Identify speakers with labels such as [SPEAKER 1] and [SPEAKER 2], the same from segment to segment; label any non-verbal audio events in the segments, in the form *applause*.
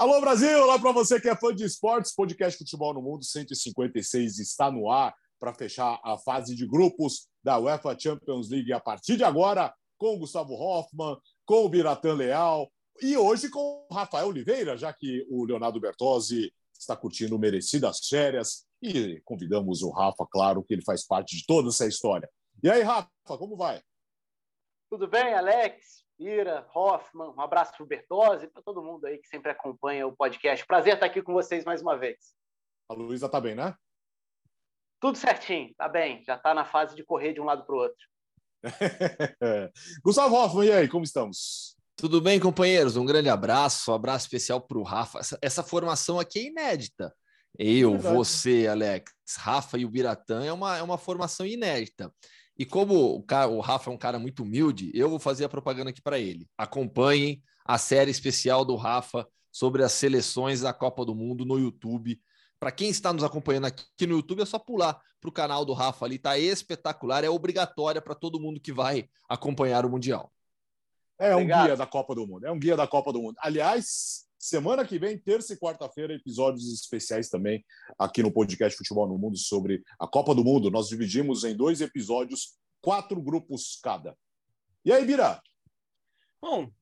[SPEAKER 1] Alô Brasil, olá para você que é fã de esportes, podcast Futebol no Mundo 156 está no ar para fechar a fase de grupos da UEFA Champions League a partir de agora, com o Gustavo Hoffmann, com o Biratan Leal e hoje com o Rafael Oliveira, já que o Leonardo Bertozzi está curtindo merecidas férias e convidamos o Rafa, claro que ele faz parte de toda essa história. E aí, Rafa, como vai?
[SPEAKER 2] Tudo bem, Alex? Ira, Hoffman, um abraço para o Bertozzi, para todo mundo aí que sempre acompanha o podcast. Prazer estar aqui com vocês mais uma vez.
[SPEAKER 1] A Luísa está bem, né?
[SPEAKER 2] Tudo certinho, tá bem. Já está na fase de correr de um lado para o outro. *laughs*
[SPEAKER 1] Gustavo Hoffman, e aí, como estamos?
[SPEAKER 3] Tudo bem, companheiros? Um grande abraço, um abraço especial para o Rafa. Essa, essa, formação aqui é inédita. Eu, é você, Alex, Rafa e o Biratã é uma, é uma formação inédita. E como o, cara, o Rafa é um cara muito humilde, eu vou fazer a propaganda aqui para ele. Acompanhem a série especial do Rafa sobre as seleções da Copa do Mundo no YouTube. Para quem está nos acompanhando aqui no YouTube, é só pular para o canal do Rafa ali, tá espetacular, é obrigatória para todo mundo que vai acompanhar o Mundial.
[SPEAKER 1] É um Obrigado. guia da Copa do Mundo, é um guia da Copa do Mundo. Aliás, Semana que vem, terça e quarta-feira, episódios especiais também aqui no podcast Futebol no Mundo sobre a Copa do Mundo. Nós dividimos em dois episódios, quatro grupos cada. E aí, Bira?
[SPEAKER 4] Bom,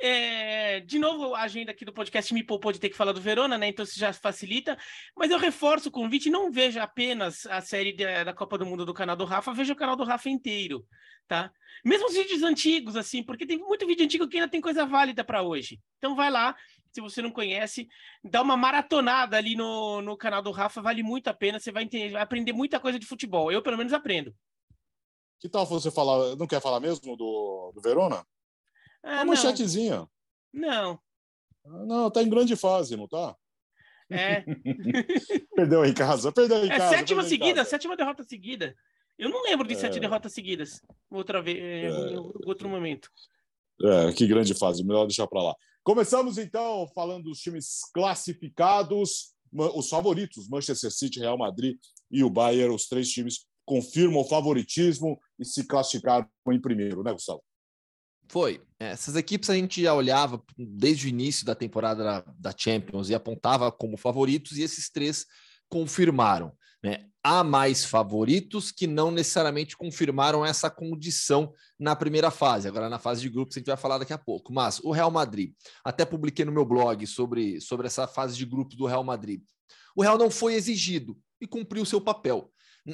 [SPEAKER 4] é, de novo, a agenda aqui do podcast me poupou de ter que falar do Verona, né? Então isso já facilita. Mas eu reforço o convite, não veja apenas a série da Copa do Mundo do canal do Rafa, veja o canal do Rafa inteiro, tá? Mesmo os vídeos antigos, assim, porque tem muito vídeo antigo que ainda tem coisa válida para hoje. Então vai lá, se você não conhece, dá uma maratonada ali no, no canal do Rafa, vale muito a pena, você vai, entender, vai aprender muita coisa de futebol. Eu, pelo menos, aprendo.
[SPEAKER 1] Que tal você falar, não quer falar mesmo do, do Verona? Ah, uma chatezinha.
[SPEAKER 4] Não.
[SPEAKER 1] Ah, não, tá em grande fase, não tá?
[SPEAKER 4] É. *laughs*
[SPEAKER 1] perdeu em casa, perdeu em é, casa.
[SPEAKER 4] Sétima seguida, sétima derrota seguida. Eu não lembro de é. sete derrotas seguidas. Outra vez, é. outro momento.
[SPEAKER 1] É, que grande fase, melhor deixar para lá. Começamos então falando dos times classificados, os favoritos, Manchester City, Real Madrid e o Bayern, os três times confirmam o favoritismo e se classificaram em primeiro, né, Gustavo?
[SPEAKER 3] Foi. Essas equipes a gente já olhava desde o início da temporada da Champions e apontava como favoritos, e esses três confirmaram. Né? Há mais favoritos que não necessariamente confirmaram essa condição na primeira fase. Agora, na fase de grupos, a gente vai falar daqui a pouco. Mas o Real Madrid, até publiquei no meu blog sobre, sobre essa fase de grupos do Real Madrid. O Real não foi exigido e cumpriu seu papel,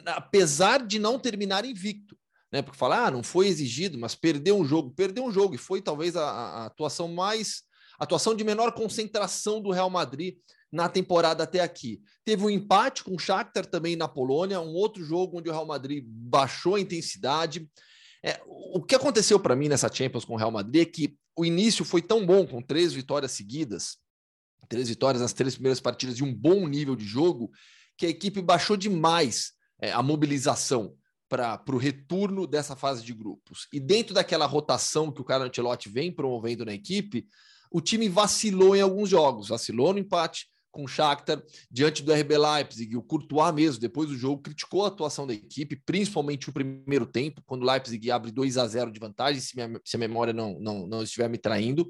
[SPEAKER 3] apesar de não terminar invicto. Né? Porque falar, ah, não foi exigido, mas perdeu um jogo, perdeu um jogo, e foi talvez a, a atuação mais atuação de menor concentração do Real Madrid na temporada até aqui. Teve um empate com o Shakhtar também na Polônia, um outro jogo onde o Real Madrid baixou a intensidade. É, o que aconteceu para mim nessa Champions com o Real Madrid é que o início foi tão bom, com três vitórias seguidas, três vitórias nas três primeiras partidas e um bom nível de jogo, que a equipe baixou demais é, a mobilização para o retorno dessa fase de grupos. E dentro daquela rotação que o Carlo Ancelotti vem promovendo na equipe, o time vacilou em alguns jogos, vacilou no empate, com o Shakhtar diante do RB Leipzig. O Courtois mesmo, depois do jogo, criticou a atuação da equipe, principalmente o primeiro tempo, quando o Leipzig abre 2 a 0 de vantagem, se, minha, se a memória não, não, não estiver me traindo.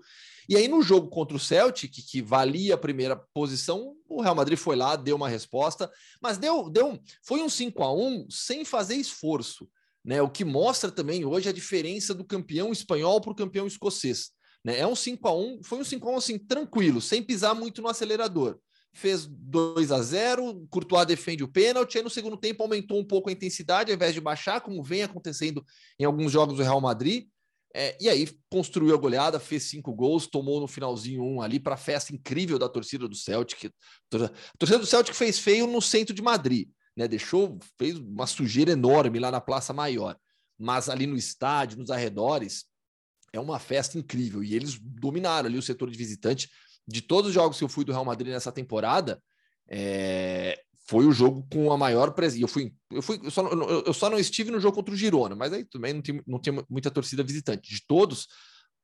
[SPEAKER 3] E aí, no jogo contra o Celtic, que, que valia a primeira posição, o Real Madrid foi lá, deu uma resposta, mas deu, deu foi um 5 a 1 sem fazer esforço. Né, o que mostra também hoje a diferença do campeão espanhol para o campeão escocês. Né? É um 5 a 1 foi um 5 a 1 assim, tranquilo, sem pisar muito no acelerador fez 2 a 0 Courtois defende o pênalti, aí no segundo tempo aumentou um pouco a intensidade, ao invés de baixar, como vem acontecendo em alguns jogos do Real Madrid, é, e aí construiu a goleada, fez cinco gols, tomou no finalzinho um ali para a festa incrível da torcida do Celtic. A torcida do Celtic fez feio no centro de Madrid, né? Deixou, fez uma sujeira enorme lá na Praça Maior, mas ali no estádio, nos arredores, é uma festa incrível. E eles dominaram ali o setor de visitante, de todos os jogos que eu fui do Real Madrid nessa temporada, é, foi o jogo com a maior presença. Eu fui, eu fui, eu só, eu só, não estive no jogo contra o Girona, mas aí também não tem, não muita torcida visitante. De todos,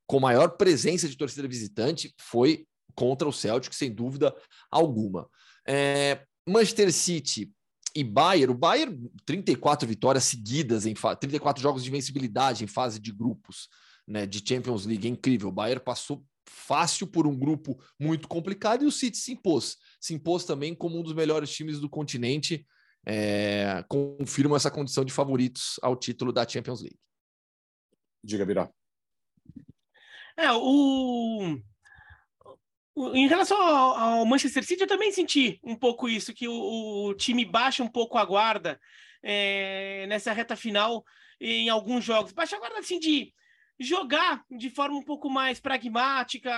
[SPEAKER 3] com maior presença de torcida visitante, foi contra o Celtic, sem dúvida alguma. É, Manchester City e Bayern, o Bayern 34 vitórias seguidas em 34 jogos de vencibilidade em fase de grupos, né, de Champions League, é incrível. O Bayern passou fácil por um grupo muito complicado e o City se impôs. Se impôs também como um dos melhores times do continente. É, confirma essa condição de favoritos ao título da Champions League.
[SPEAKER 1] Diga, Birá.
[SPEAKER 4] É, o, em relação ao, ao, Manchester City, eu também senti um pouco isso, que o, o time baixa um pouco a guarda é, nessa reta final em alguns jogos. Baixa a guarda assim de jogar de forma um pouco mais pragmática,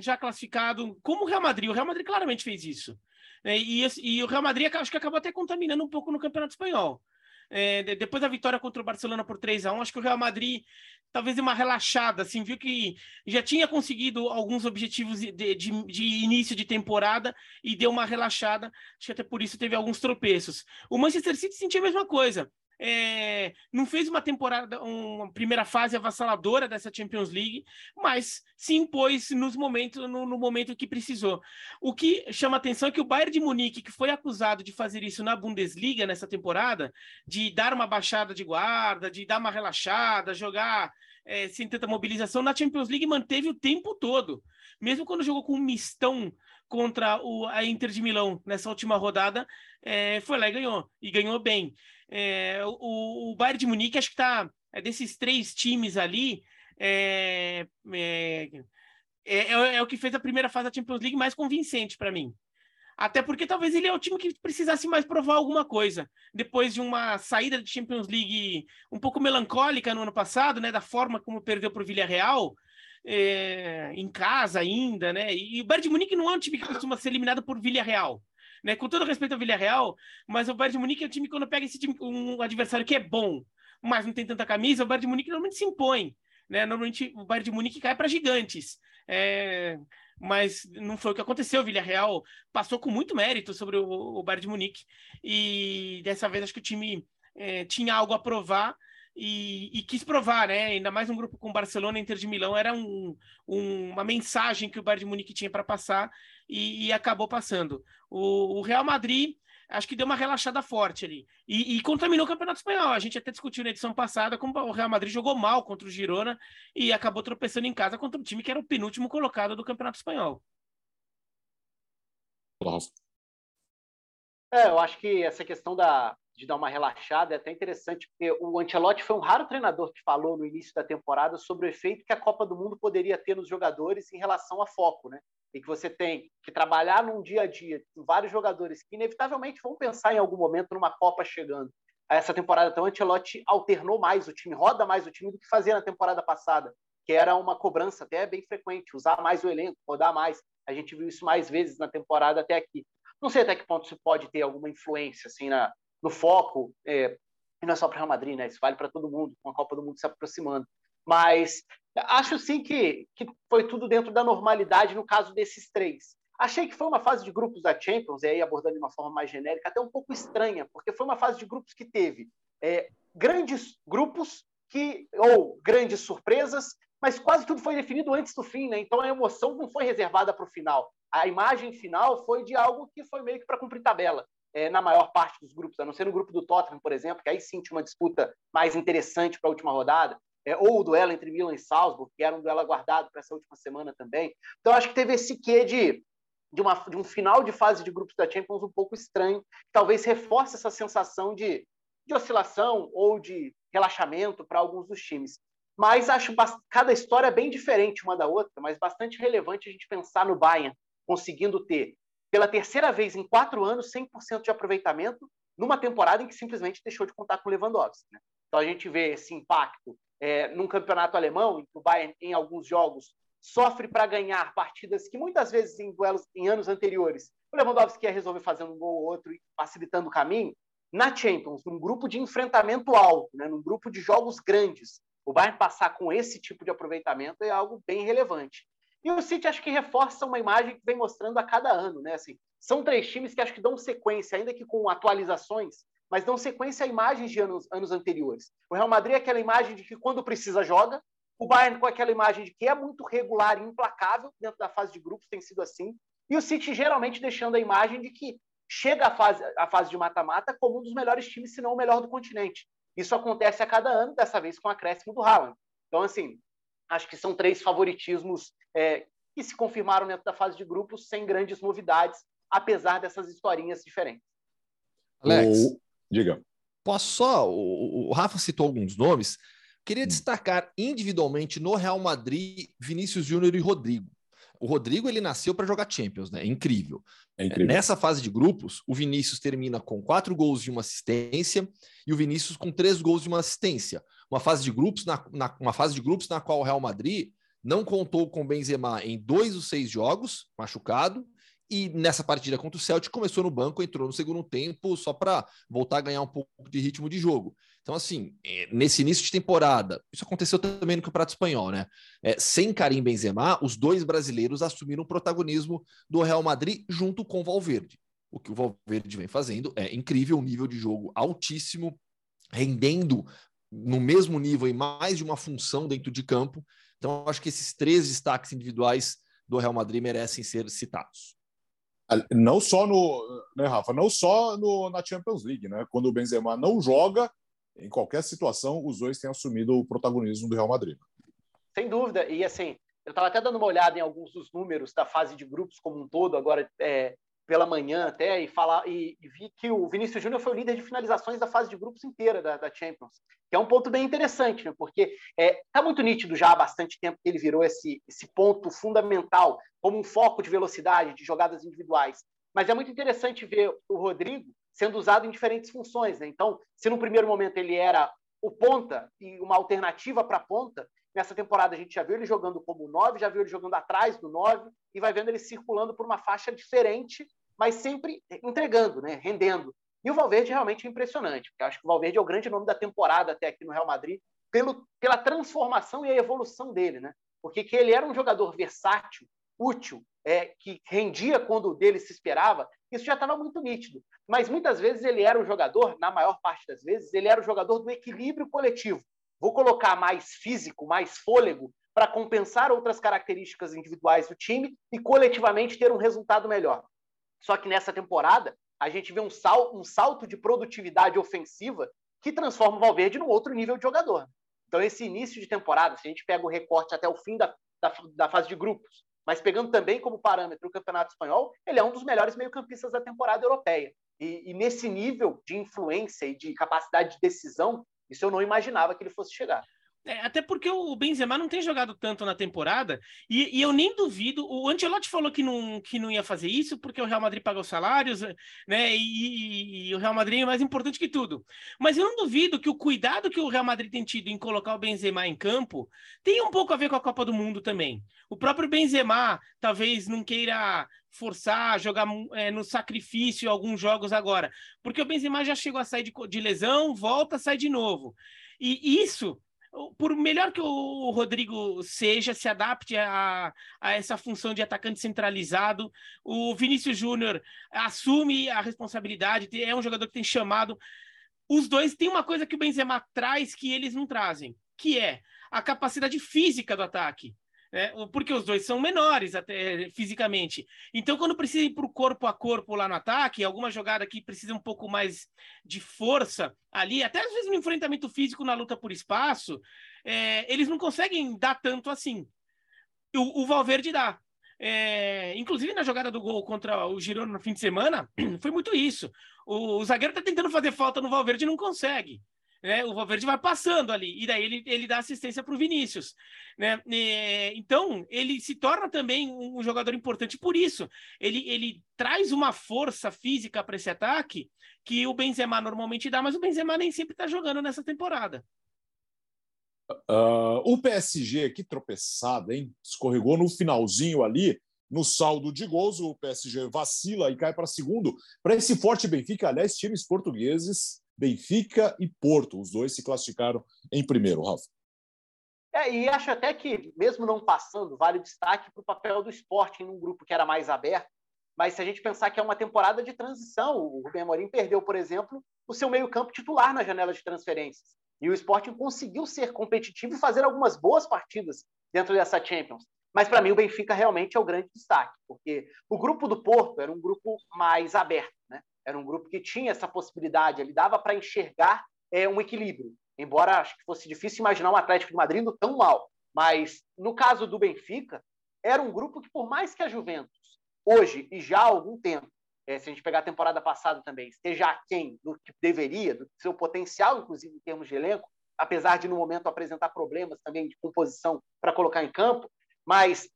[SPEAKER 4] já classificado, como o Real Madrid. O Real Madrid claramente fez isso. É, e, e, o Real Madrid acho que acabou até contaminando um pouco no Campeonato Espanhol. É, depois da vitória contra o Barcelona por 3 a 1 acho que o Real Madrid talvez uma relaxada, assim, viu que já tinha conseguido alguns objetivos de, de, de, início de temporada e deu uma relaxada, acho que até por isso teve alguns tropeços. O Manchester City sentia a mesma coisa, é, não fez uma temporada, uma primeira fase avassaladora dessa Champions League, mas se impôs nos momentos, no, no, momento que precisou. O que chama atenção é que o Bayern de Munique, que foi acusado de fazer isso na Bundesliga nessa temporada, de dar uma baixada de guarda, de dar uma relaxada, jogar é, sem tanta mobilização, na Champions League manteve o tempo todo. Mesmo quando jogou com um mistão contra o, a Inter de Milão nessa última rodada, é, foi lá e ganhou, e ganhou bem. É, o, o Bayern de Munique, acho que está é desses três times ali, é é, é, é, é, o que fez a primeira fase da Champions League mais convincente para mim. Até porque talvez ele é o time que precisasse mais provar alguma coisa. Depois de uma saída de Champions League um pouco melancólica no ano passado, né? Da forma como perdeu para o Villarreal, é, em casa ainda, né? E, o Bayern de Munique não é um time que costuma ser eliminado por Villarreal né? Com todo respeito ao Villarreal, mas o Bayern de Munique é um time que quando pega esse time, um adversário que é bom, mas não tem tanta camisa, o Bayern de Munique normalmente se impõe, né? Normalmente o Bayern de Munique cai para gigantes. É, mas não foi o que aconteceu. O Villarreal passou com muito mérito sobre o, o Bayern de Munique e dessa vez acho que o time é, tinha algo a provar e, e, quis provar, né? Ainda mais um grupo com Barcelona e Inter de Milão era um, um, uma mensagem que o Bayern de Munique tinha para passar e, e, acabou passando. O, o, Real Madrid acho que deu uma relaxada forte ali e, e, contaminou o Campeonato Espanhol. A gente até discutiu na edição passada como o Real Madrid jogou mal contra o Girona e acabou tropeçando em casa contra um time que era o penúltimo colocado do Campeonato Espanhol.
[SPEAKER 2] É, eu acho que essa questão da, de dar uma relaxada é até interessante, porque o Ancelotti foi um raro treinador que falou no início da temporada sobre o efeito que a Copa do Mundo poderia ter nos jogadores em relação a foco, né? E que você tem que trabalhar num dia a dia com vários jogadores que inevitavelmente vão pensar em algum momento numa Copa chegando. Essa temporada, então, o Ancelotti alternou mais o time, roda mais o time do que fazia na temporada passada, que era uma cobrança até bem frequente, usar mais o elenco, rodar mais. A gente viu isso mais vezes na temporada até aqui. Não sei até que ponto isso pode ter alguma influência assim na, no foco, é, e não é só para o Real Madrid, né? Isso vale para todo mundo, com a Copa do Mundo se aproximando. Mas acho sim que, que foi tudo dentro da normalidade no caso desses três. Achei que foi uma fase de grupos da Champions, e aí abordando de uma forma mais genérica, até um pouco estranha, porque foi uma fase de grupos que teve é, grandes grupos que ou grandes surpresas, mas quase tudo foi definido antes do fim, né? Então a emoção não foi reservada para o final. A imagem final foi de algo que foi meio que para cumprir tabela é, na maior parte dos grupos, a não ser no grupo do Tottenham, por exemplo, que aí sim tinha uma disputa mais interessante para a última rodada, é, ou o duelo entre Milan e Salzburg, que era um duelo aguardado para essa última semana também. Então, acho que teve esse quê de, de, uma, de um final de fase de grupos da Champions um pouco estranho, talvez reforce essa sensação de, de oscilação ou de relaxamento para alguns dos times. Mas acho cada história bem diferente uma da outra, mas bastante relevante a gente pensar no Bayern conseguindo ter pela terceira vez em quatro anos, 100% de aproveitamento, numa temporada em que simplesmente deixou de contar com Lewandowski. Né? Então a gente vê esse impacto é, num campeonato alemão, em que o Bayern, em alguns jogos, sofre para ganhar partidas que muitas vezes em duelos em anos anteriores o Lewandowski ia resolver fazendo um gol ou outro e facilitando o caminho. Na Champions, num grupo de enfrentamento alto, né, num grupo de jogos grandes, o Bayern passar com esse tipo de aproveitamento é algo bem relevante. E o City acho que reforça uma imagem que vem mostrando a cada ano, né? Assim, são três times que acho que dão sequência, ainda que com atualizações, mas dão sequência a imagens de anos, anos anteriores. O Real Madrid é aquela imagem de que quando precisa joga, o Bayern com aquela imagem de que é muito regular e implacável dentro da fase de grupos, tem sido assim, e o City geralmente deixando a imagem de que chega à fase, à fase de mata-mata como um dos melhores times, se não o melhor do continente. Isso acontece a cada ano, dessa vez com o acréscimo do Haaland. Então, assim, acho que são três favoritismos é, que se confirmaram dentro da fase de grupos sem grandes novidades, apesar dessas historinhas diferentes.
[SPEAKER 3] Alex, o...
[SPEAKER 1] diga.
[SPEAKER 3] Posso só? O, o Rafa citou alguns nomes. Queria hum. destacar individualmente no Real Madrid Vinícius Júnior e Rodrigo. O Rodrigo ele nasceu para jogar Champions, né? É incrível. é incrível. Nessa fase de grupos, o Vinícius termina com quatro gols e uma assistência e o Vinícius com três gols e uma assistência. Uma fase de grupos na, na uma fase de grupos na qual o Real Madrid não contou com Benzema em dois dos seis jogos, machucado, e nessa partida contra o Celtic começou no banco, entrou no segundo tempo só para voltar a ganhar um pouco de ritmo de jogo. Então, assim, é, nesse início de temporada, isso aconteceu também no Campeonato Espanhol, né? É, sem Karim Benzema, os dois brasileiros assumiram o protagonismo do Real Madrid junto com o Valverde. O que o Valverde vem fazendo é incrível, um nível de jogo altíssimo, rendendo no mesmo nível e mais de uma função dentro de campo. Então, acho que esses três destaques individuais do Real Madrid merecem ser citados.
[SPEAKER 1] Não só no, né, Rafa? Não só no, na Champions League, né? Quando o Benzema não joga, em qualquer situação, os dois têm assumido o protagonismo do Real Madrid.
[SPEAKER 2] Sem dúvida. E assim, eu estava até dando uma olhada em alguns dos números da fase de grupos como um todo, agora é, pela manhã até, e, falar, e, e vi que o Vinícius Júnior foi o líder de finalizações da fase de grupos inteira da, da Champions, que é um ponto bem interessante, né? porque está é, tá muito nítido já há bastante tempo que ele virou esse, esse ponto fundamental como um foco de velocidade, de jogadas individuais. Mas é muito interessante ver o Rodrigo sendo usado em diferentes funções. Né? Então, se no primeiro momento ele era o ponta e uma alternativa para ponta, nessa temporada a gente já viu ele jogando como 9, já viu ele jogando atrás do 9 e vai vendo ele circulando por uma faixa diferente, mas sempre entregando, né? rendendo. E o Valverde realmente é impressionante, porque acho que o Valverde é o grande nome da temporada até aqui no Real Madrid, pelo, pela transformação e a evolução dele, né? Porque que ele era um jogador versátil, útil, é, que rendia quando dele se esperava, isso já estava muito nítido. Mas muitas vezes ele era o jogador, na maior parte das vezes, ele era o jogador do equilíbrio coletivo. Vou colocar mais físico, mais fôlego, para compensar outras características individuais do time e coletivamente ter um resultado melhor. Só que nessa temporada, a gente vê um, sal, um salto de produtividade ofensiva que transforma o Valverde num outro nível de jogador. Então, esse início de temporada, se a gente pega o recorte até o fim da, da, da fase de grupos, mas pegando também como parâmetro o Campeonato Espanhol, ele é um dos melhores meio-campistas da temporada europeia. E, e, nesse nível de influência e de capacidade de decisão, isso eu não imaginava que ele fosse chegar.
[SPEAKER 4] É, até porque o Benzema não tem jogado tanto na temporada, e, e, eu nem duvido. O Ancelotti falou que não, que não ia fazer isso, porque o Real Madrid paga os salários, né? E, e, o Real Madrid é mais importante que tudo. Mas eu não duvido que o cuidado que o Real Madrid tem tido em colocar o Benzema em campo tem um pouco a ver com a Copa do Mundo também. O próprio Benzema talvez não queira forçar, jogar é, no sacrifício alguns jogos agora, porque o Benzema já chegou a sair de, de lesão, volta, sai de novo. E isso por melhor que o Rodrigo seja, se adapte a, a essa função de atacante centralizado, o Vinícius Júnior assume a responsabilidade, é um jogador que tem chamado. Os dois têm uma coisa que o Benzema traz que eles não trazem, que é a capacidade física do ataque né? porque os dois são menores até fisicamente. Então, quando precisa ir para o corpo a corpo lá no ataque, alguma jogada que precisa um pouco mais de força ali, até às vezes no enfrentamento físico, na luta por espaço, é, eles não conseguem dar tanto assim. O, o Valverde dá. É, inclusive na jogada do gol contra o Girona no fim de semana, *clears throat* foi muito isso. O, o zagueiro está tentando fazer falta no Valverde e não consegue né? O Valverde vai passando ali, e daí ele, ele dá assistência para o Vinícius. Né? E, então, ele se torna também um, jogador importante por isso. Ele, ele traz uma força física para esse ataque que o Benzema normalmente dá, mas o Benzema nem sempre está jogando nessa temporada.
[SPEAKER 1] Uh, o PSG, que tropeçada, hein? Escorregou no finalzinho ali, no saldo de gols. O PSG vacila e cai para segundo. Para esse forte Benfica, aliás, times portugueses Benfica e Porto. Os dois se classificaram em primeiro, Rafa.
[SPEAKER 2] É, e acho até que, mesmo não passando, vale destaque para o papel do esporte em um grupo que era mais aberto. Mas se a gente pensar que é uma temporada de transição, o Rubem Amorim perdeu, por exemplo, o seu meio-campo titular na janela de transferências. E o Sporting conseguiu ser competitivo e fazer algumas boas partidas dentro dessa Champions. Mas para mim o Benfica realmente é o grande destaque, porque o grupo do Porto era um grupo mais aberto, né? Era um grupo que tinha essa possibilidade, ele dava para enxergar é, um equilíbrio. Embora acho que fosse difícil imaginar um Atlético de Madrid tão mal. Mas no caso do Benfica, era um grupo que, por mais que a Juventus, hoje e já há algum tempo, é, se a gente pegar a temporada passada também, esteja aquém do que deveria, do seu potencial, inclusive em termos de elenco, apesar de no momento apresentar problemas também de composição para colocar em campo, mas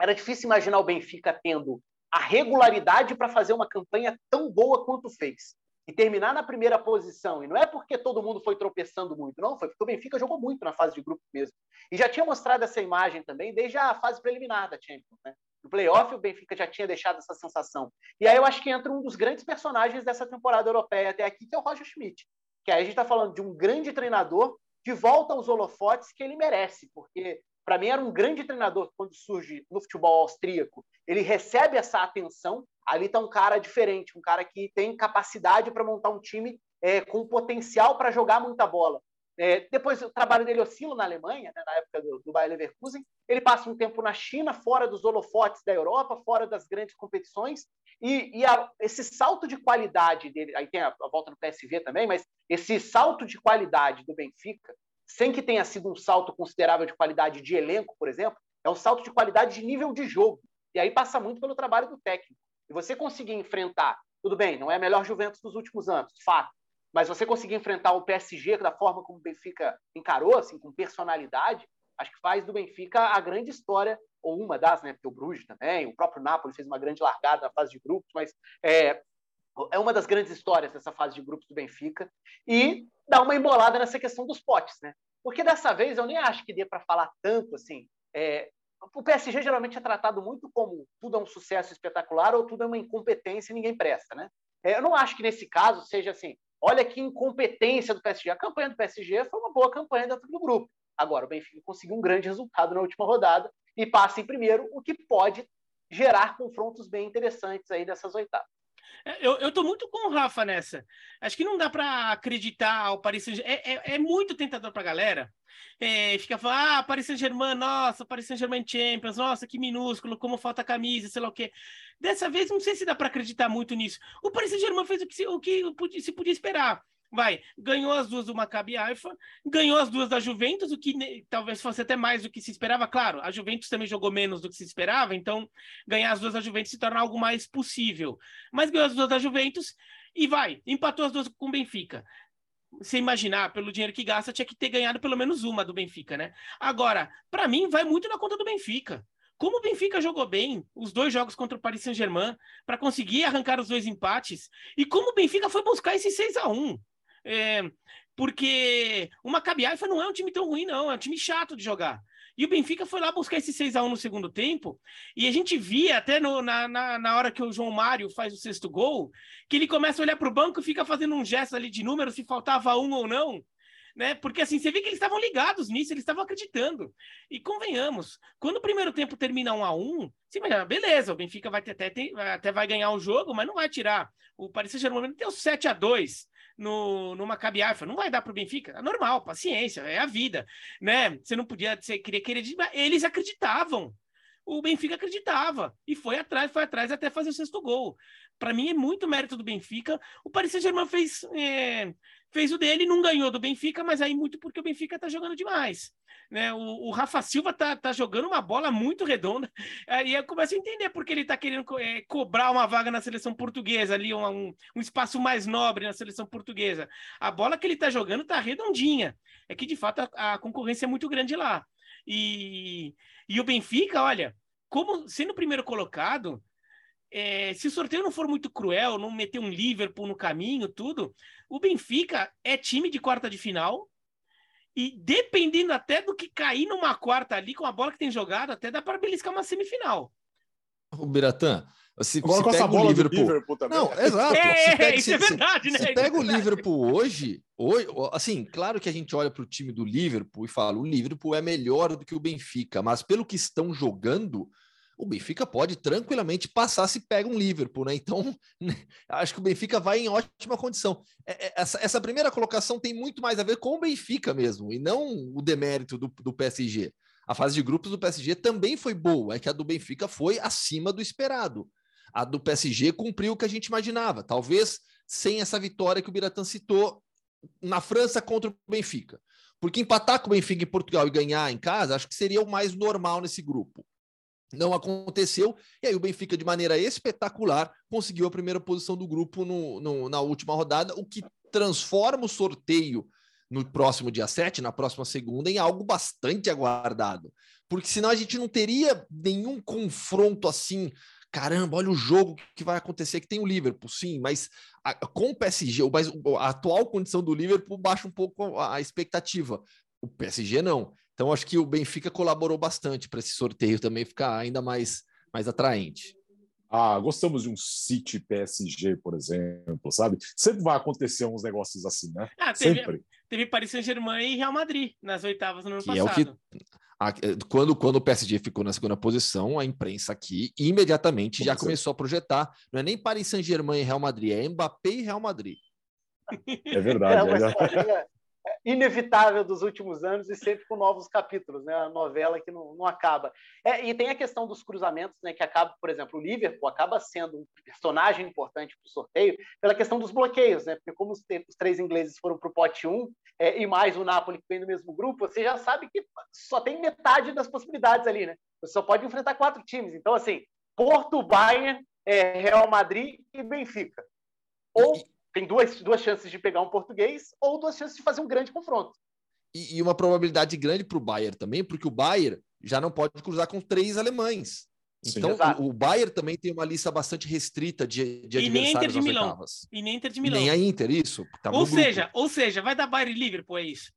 [SPEAKER 2] era difícil imaginar o Benfica tendo a regularidade para fazer uma campanha tão boa quanto fez. E terminar na primeira posição. E não é porque todo mundo foi tropeçando muito, não, foi porque o Benfica jogou muito na fase de grupo mesmo. E já tinha mostrado essa imagem também desde a fase preliminar da Champions. Né? No playoff, o Benfica já tinha deixado essa sensação. E aí eu acho que entra um dos grandes personagens dessa temporada europeia até aqui, que é o Roger Schmidt. Que aí a gente está falando de um grande treinador de volta aos holofotes que ele merece, porque para mim era um grande treinador quando surge no futebol austríaco. Ele recebe essa atenção. Ali está um cara diferente, um cara que tem capacidade para montar um time é, com potencial para jogar muita bola. É, depois o trabalho dele oscila na Alemanha, né, na época do, do Bayer Leverkusen. Ele passa um tempo na China, fora dos holofotes da Europa, fora das grandes competições. E, e a, esse salto de qualidade dele, aí tem a, a volta no PSV também, mas esse salto de qualidade do Benfica sem que tenha sido um salto considerável de qualidade de elenco, por exemplo, é um salto de qualidade de nível de jogo. E aí passa muito pelo trabalho do técnico. E você conseguir enfrentar, tudo bem, não é a melhor Juventus dos últimos anos, fato. Mas você conseguir enfrentar o PSG da forma como o Benfica encarou, assim, com personalidade, acho que faz do Benfica a grande história, ou uma das, né? Porque o Bruges também, o próprio Napoli fez uma grande largada na fase de grupos, mas é, é uma das grandes histórias dessa fase de grupos do Benfica e dá uma embolada nessa questão dos potes, né? Porque dessa vez eu nem acho que dê para falar tanto assim. É, o PSG geralmente é tratado muito como tudo é um sucesso espetacular ou tudo é uma incompetência e ninguém presta, né? É, eu não acho que nesse caso seja assim. Olha que incompetência do PSG. A campanha do PSG foi uma boa campanha dentro do grupo. Agora, o Benfica conseguiu um grande resultado na última rodada e passa em primeiro, o que pode gerar confrontos bem interessantes aí dessas oitavas.
[SPEAKER 4] É, eu, eu tô muito com o Rafa nessa. Acho que não dá para acreditar o Paris Saint-Germain. É, é, é, muito tentador pra galera. É, fica falando, ah, Paris Saint-Germain, nossa, Paris Saint-Germain Champions, nossa, que minúsculo, como falta camisa, sei lá o quê. Dessa vez, não sei se dá para acreditar muito nisso. O Paris Saint-Germain fez o que, se, o que se podia esperar vai, ganhou as duas do Maccabi Haifa, ganhou as duas da Juventus, o que talvez fosse até mais do que se esperava. Claro, a Juventus também jogou menos do que se esperava, então ganhar as duas da Juventus se torna algo mais possível. Mas ganhou as duas da Juventus e vai, empatou as duas com o Benfica. Você imaginar, pelo dinheiro que gasta, tinha que ter ganhado pelo menos uma do Benfica, né? Agora, para mim, vai muito na conta do Benfica. Como o Benfica jogou bem os dois jogos contra o Paris Saint-Germain para conseguir arrancar os dois empates e como o Benfica foi buscar esse 6 a 1 é, porque o Maccabi Haifa não é um time tão ruim, não. É um time chato de jogar. E o Benfica foi lá buscar esse 6 a 1 no segundo tempo. E a gente via até no, na, na, na, hora que o João Mário faz o sexto gol, que ele começa a olhar para o banco e fica fazendo um gesto ali de número, se faltava um ou não. Né? Porque assim, você vê que eles estavam ligados nisso, eles estavam acreditando. E convenhamos, quando o primeiro tempo termina um a um, você imagina, beleza, o Benfica vai ter, até, até vai ganhar o jogo, mas não vai tirar. O Paris Saint-Germain tem o 7 a 2 no, no Maccabi Haifa. Não vai dar para o Benfica. É normal, paciência, é a vida. Né? Você não podia, você queria querer. Eles acreditavam. O Benfica acreditava e foi atrás, foi atrás até fazer o sexto gol. Para mim é muito mérito do Benfica. O Paris Saint-Germain fez, é, fez o dele, não ganhou do Benfica, mas aí muito porque o Benfica está jogando demais. Né? O, o, Rafa Silva tá, tá jogando uma bola muito redonda. Aí eu começo a entender porque ele tá querendo é, cobrar uma vaga na seleção portuguesa, ali, um, um, espaço mais nobre na seleção portuguesa. A bola que ele tá jogando tá redondinha. É que de fato a, a concorrência é muito grande lá. E, e o Benfica, olha, como sendo o primeiro colocado, é, se o sorteio não for muito cruel, não meter um Liverpool no caminho, tudo, o Benfica é time de quarta de final e dependendo até do que cair numa quarta ali, com a bola que tem jogado, até dá para beliscar uma semifinal.
[SPEAKER 3] O Biratã, se, se pega o Liverpool... Liverpool também. Não, exato. É, pega, *laughs* isso se, é verdade, se, né? Se pega é o Liverpool hoje, hoje, assim, claro que a gente olha para o time do Liverpool e fala, o Liverpool é melhor do que o Benfica, mas pelo que estão jogando, o Benfica pode tranquilamente passar se pega um Liverpool, né? Então, *laughs* né, acho que o Benfica vai em ótima condição. É, é, essa, essa, primeira colocação tem muito mais a ver com o Benfica mesmo, e não o demérito do, do PSG. A fase de grupos do PSG também foi boa, é que a do Benfica foi acima do esperado. A do PSG cumpriu o que a gente imaginava, talvez sem essa vitória que o Biratan citou na França contra o Benfica. Porque empatar com o Benfica em Portugal e ganhar em casa, acho que seria o mais normal nesse grupo. Não aconteceu, e aí o Benfica, de maneira espetacular, conseguiu a primeira posição do grupo no, no, na última rodada, o que transforma o sorteio no próximo dia 7, na próxima segunda, em algo bastante aguardado. Porque senão a gente não teria nenhum confronto assim. Caramba, olha o jogo que vai acontecer, que tem o Liverpool, sim, mas a, com o PSG, mas a atual condição do Liverpool baixa um pouco a, a expectativa. O PSG não. Então, acho que o Benfica colaborou bastante para esse sorteio também ficar ainda mais, mais atraente.
[SPEAKER 1] Ah, gostamos de um City PSG, por exemplo, sabe? Sempre vai acontecer uns negócios assim, né?
[SPEAKER 4] Ah, teve,
[SPEAKER 1] Sempre.
[SPEAKER 4] Teve Paris Saint-Germain e Real Madrid nas oitavas no ano
[SPEAKER 3] que
[SPEAKER 4] passado.
[SPEAKER 3] É o que, a, quando, quando o PSG ficou na segunda posição, a imprensa aqui imediatamente já começou a projetar. Não é nem Paris Saint-Germain e Real Madrid, é Mbappé e Real Madrid.
[SPEAKER 1] É verdade.
[SPEAKER 2] É uma
[SPEAKER 1] é,
[SPEAKER 2] historinha inevitável dos últimos anos e sempre com novos capítulos, né? A novela que não, não acaba. É, e tem a questão dos cruzamentos, né? Que acaba, por exemplo, o Liverpool acaba sendo um personagem importante para o sorteio pela questão dos bloqueios, né? Porque como os, os três ingleses foram para o pote 1 é, e mais o Napoli que vem no mesmo grupo, você já sabe que só tem metade das possibilidades ali, né? Você só pode enfrentar quatro times. Então, assim, Porto, Bayern, é, Real Madrid e Benfica. Ou tem duas, duas chances de pegar um português ou duas chances de fazer um grande confronto.
[SPEAKER 3] E, e uma probabilidade grande para o Bayern também, porque o Bayern já não pode cruzar com três alemães. Então, o, o, Bayern também tem uma lista bastante restrita de, de
[SPEAKER 4] e nem Inter de Milão.
[SPEAKER 3] Oitavas.
[SPEAKER 4] E nem Inter de Milão.
[SPEAKER 3] Nem a Inter, isso.
[SPEAKER 4] Tá ou seja, ou seja, vai dar Bayern e Liverpool, é isso.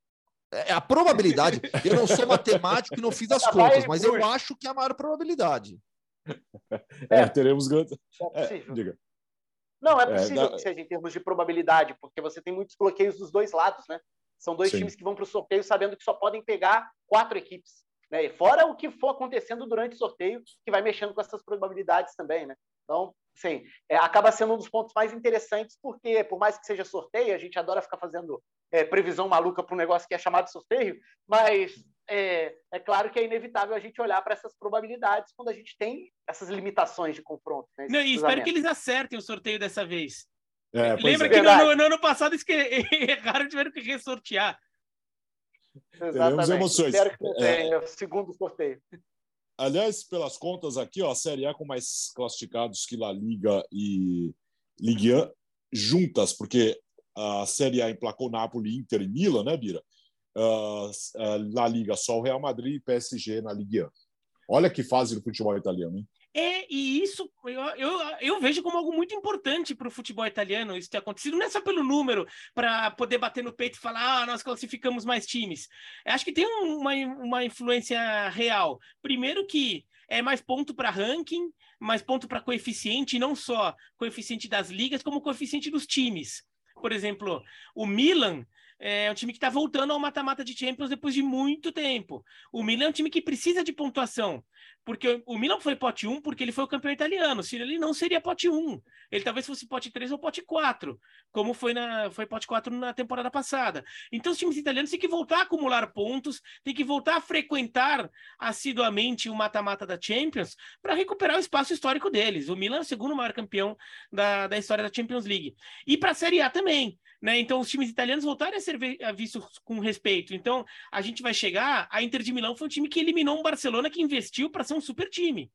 [SPEAKER 3] É a probabilidade. eu não sou matemático e não fiz as contas, mas eu acho que é a maior probabilidade. *laughs*
[SPEAKER 1] É, teremos. É,
[SPEAKER 2] é diga. Não, é possível é, que seja em termos de probabilidade, porque você tem muitos bloqueios dos dois lados, né? São dois Sim. times que vão para o sorteio sabendo que só podem pegar quatro equipes. Né? E fora o que for acontecendo durante o sorteio, que vai mexendo com essas probabilidades também, né? Então, sim, é, acaba sendo um dos pontos mais interessantes, porque, por mais que seja sorteio, a gente adora ficar fazendo é, previsão maluca para um negócio que é chamado sorteio, mas é, é, claro que é inevitável a gente olhar para essas probabilidades quando a gente tem essas limitações de confronto. Né,
[SPEAKER 4] Não, e espero que eles acertem o sorteio dessa vez.
[SPEAKER 1] É,
[SPEAKER 4] Lembra
[SPEAKER 1] é.
[SPEAKER 4] que no, no, ano passado eles que *laughs* erraram tiveram que ressortear.
[SPEAKER 1] Teremos emoções.
[SPEAKER 2] Espero que não tenha é... o segundo sorteio.
[SPEAKER 1] Aliás, pelas contas aqui, ó, a Série A com mais classificados que La Liga e Ligue 1 juntas, porque a Série A emplacou Napoli, Inter e Milan, né, Bira? Uh, uh, La Liga só o Real Madrid e PSG na Ligue 1. Olha que fase do futebol italiano, hein?
[SPEAKER 4] É, e isso eu, eu, eu vejo como algo muito importante para o futebol italiano isso ter acontecido, não é só pelo número, para poder bater no peito e falar, ah, nós classificamos mais times. Eu acho que tem uma, uma influência real. Primeiro que é mais ponto para ranking, mais ponto para coeficiente, não só coeficiente das ligas, como coeficiente dos times. Por exemplo, o Milan é um time que está voltando ao mata-mata de Champions depois de muito tempo. O Milan é um time que precisa de pontuação. Porque o Milan foi pote 1 porque ele foi o campeão italiano. Se ele não seria pote 1. Ele talvez fosse pote 3 ou pote 4, como foi na foi pote 4 na temporada passada. Então os times italianos têm que voltar a acumular pontos, têm que voltar a frequentar assiduamente o mata-mata da Champions para recuperar o espaço histórico deles. O Milan é o segundo maior campeão da, da história da Champions League. E para a Série A também. Né? Então, os times italianos voltarem a ser vistos com respeito. Então, a gente vai chegar. A Inter de Milão foi um time que eliminou um Barcelona que investiu para ser um super time.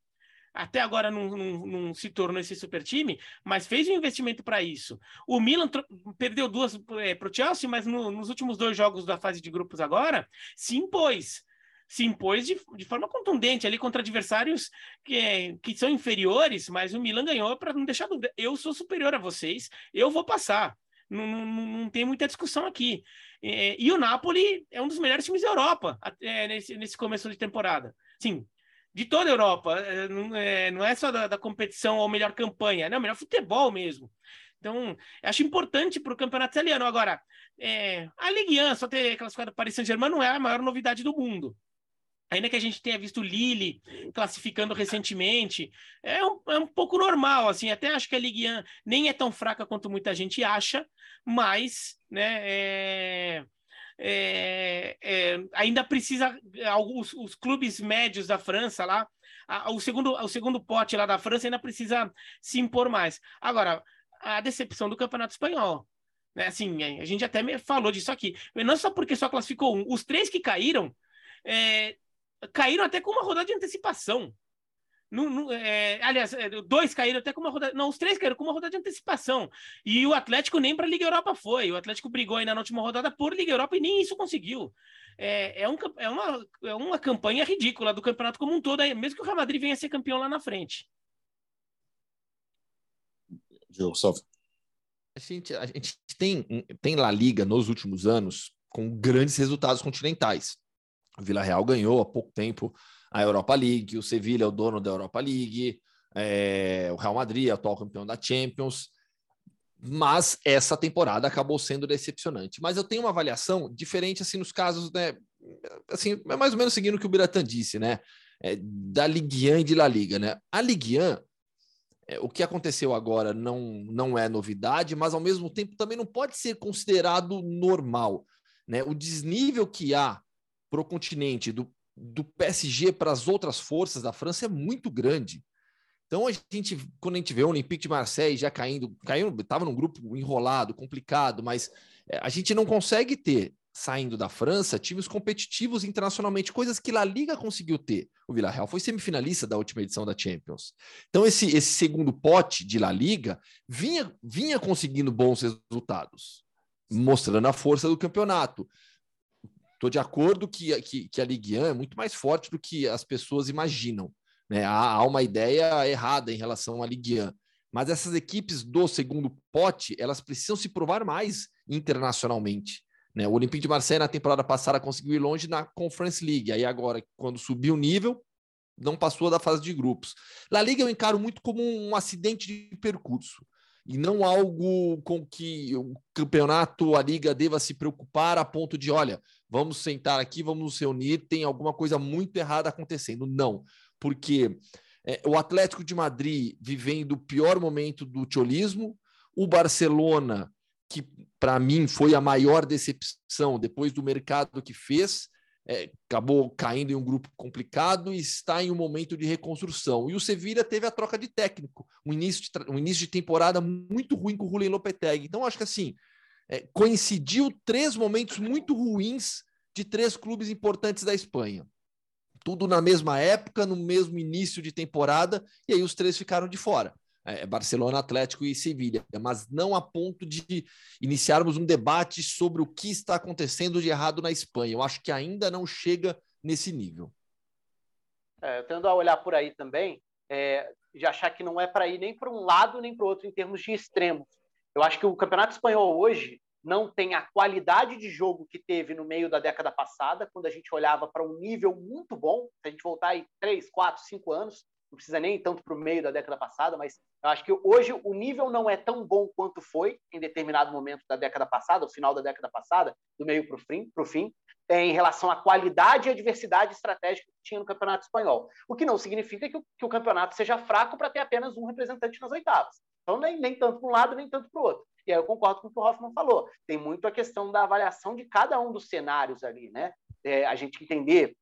[SPEAKER 4] Até agora não, não, não, se tornou esse super time, mas fez um investimento para isso. O Milan perdeu duas é, para o Chelsea, mas no, nos últimos dois jogos da fase de grupos agora se impôs. Se impôs de, de forma contundente ali contra adversários que, é, que são inferiores, mas o Milan ganhou para não deixar dúvida. Eu sou superior a vocês, eu vou passar. Não, não, não tem muita discussão aqui. É, e o Napoli é um dos melhores times da Europa é, nesse, nesse começo de temporada. Sim, de toda a Europa. É, não, é, não é só da, da, competição ou melhor campanha, não, melhor futebol mesmo. Então, acho importante para o campeonato italiano. Agora, é, a Ligue 1 só ter classificado o Paris Saint-Germain não é a maior novidade do mundo. Ainda que a gente tenha visto Lille classificando recentemente, é um, é um pouco normal, assim, até acho que a Ligue 1 nem é tão fraca quanto muita gente acha, mas, né, é, é, é, ainda precisa alguns os clubes médios da França lá, a, o segundo o segundo pote lá da França ainda precisa se impor mais. Agora, a decepção do Campeonato Espanhol, né? Assim, a gente até falou disso aqui. Não só porque só classificou um, os três que caíram é, caíram até com uma rodada de antecipação. No, no, é, aliás, é, dois caíram até com uma rodada. Não, os três caíram com uma rodada de antecipação. E o Atlético nem para a Liga Europa foi. O Atlético brigou ainda na última rodada por Liga Europa e nem isso conseguiu. É, é, um, é, uma, é uma campanha ridícula do campeonato como um todo, mesmo que o Real Madrid venha a ser campeão lá na frente.
[SPEAKER 3] A gente, a gente tem, tem La Liga nos últimos anos com grandes resultados continentais. O Vila Real ganhou há pouco tempo a Europa League, o Sevilla é o dono da Europa League, é, o Real Madrid é atual campeão da Champions. Mas essa temporada acabou sendo decepcionante. Mas eu tenho uma avaliação diferente assim nos casos, né? Assim, é mais ou menos seguindo o que o Biratan disse, né? É, da Ligue 1 e de La Liga, né? A Ligue 1 é, o que aconteceu agora não, não é novidade, mas ao mesmo tempo também não pode ser considerado normal. Né? O desnível que há para o continente do, do PSG para as outras forças da França é muito grande. Então a gente, quando a gente vê o Olympique de Marseille já caindo, caiu, estava num grupo enrolado, complicado, mas é, a gente não consegue ter saindo da França, times competitivos internacionalmente, coisas que La Liga conseguiu ter. O Villarreal foi semifinalista da última edição da Champions. Então esse, esse segundo pote de La Liga vinha, vinha conseguindo bons resultados, mostrando a força do campeonato. Estou de acordo que, que, que, a Ligue 1 é muito mais forte do que as pessoas imaginam. Né? Há, há uma ideia errada em relação à Ligue 1. Mas essas equipes do segundo pote, elas precisam se provar mais internacionalmente. Né? O Olympique de Marseille na temporada passada conseguiu ir longe na Conference League. Aí agora, quando subiu o nível, não passou da fase de grupos. La Liga eu encaro muito como um acidente de percurso e não algo com que o campeonato, a liga deva se preocupar a ponto de, olha, vamos sentar aqui, vamos nos reunir, tem alguma coisa muito errada acontecendo. Não, porque é, o Atlético de Madrid vivendo o pior momento do tiolismo, o Barcelona que para mim foi a maior decepção depois do mercado que fez, é, acabou caindo em um grupo complicado e está em um momento de reconstrução. E o Sevilla teve a troca de técnico, um início de, um início de temporada muito ruim com o Julian Lopetegui. Então, acho que assim, é, coincidiu três momentos muito ruins de três clubes importantes da Espanha. Tudo na mesma época, no mesmo início de temporada, e aí os três ficaram de fora. É, é, Barcelona, Atlético e Sevilha, mas não a ponto de iniciarmos um debate sobre o que está acontecendo de errado na Espanha. Eu acho que ainda não chega nesse nível.
[SPEAKER 2] É, tendo a olhar por aí também, é, de achar que não é para ir nem para um lado nem para o outro em termos de extremos. Eu acho que o Campeonato Espanhol hoje não tem a qualidade de jogo que teve no meio da década passada, quando a gente olhava para um nível muito bom. Se a gente voltar aí três, quatro, cinco anos, não precisa nem tanto para o meio da década passada, mas eu acho que hoje o nível não é tão bom quanto foi em determinado momento da década passada, o final da década passada, do meio para o fim, fim é, em relação à qualidade e à diversidade estratégica que tinha no Campeonato Espanhol. O que não significa que o, que o campeonato seja fraco para ter apenas um representante nas oitavas. Então, nem, nem tanto para um lado, nem tanto para o outro. E aí eu concordo com o que o Hoffman falou. Tem muito a questão da avaliação de cada um dos cenários ali, né? É, a gente entender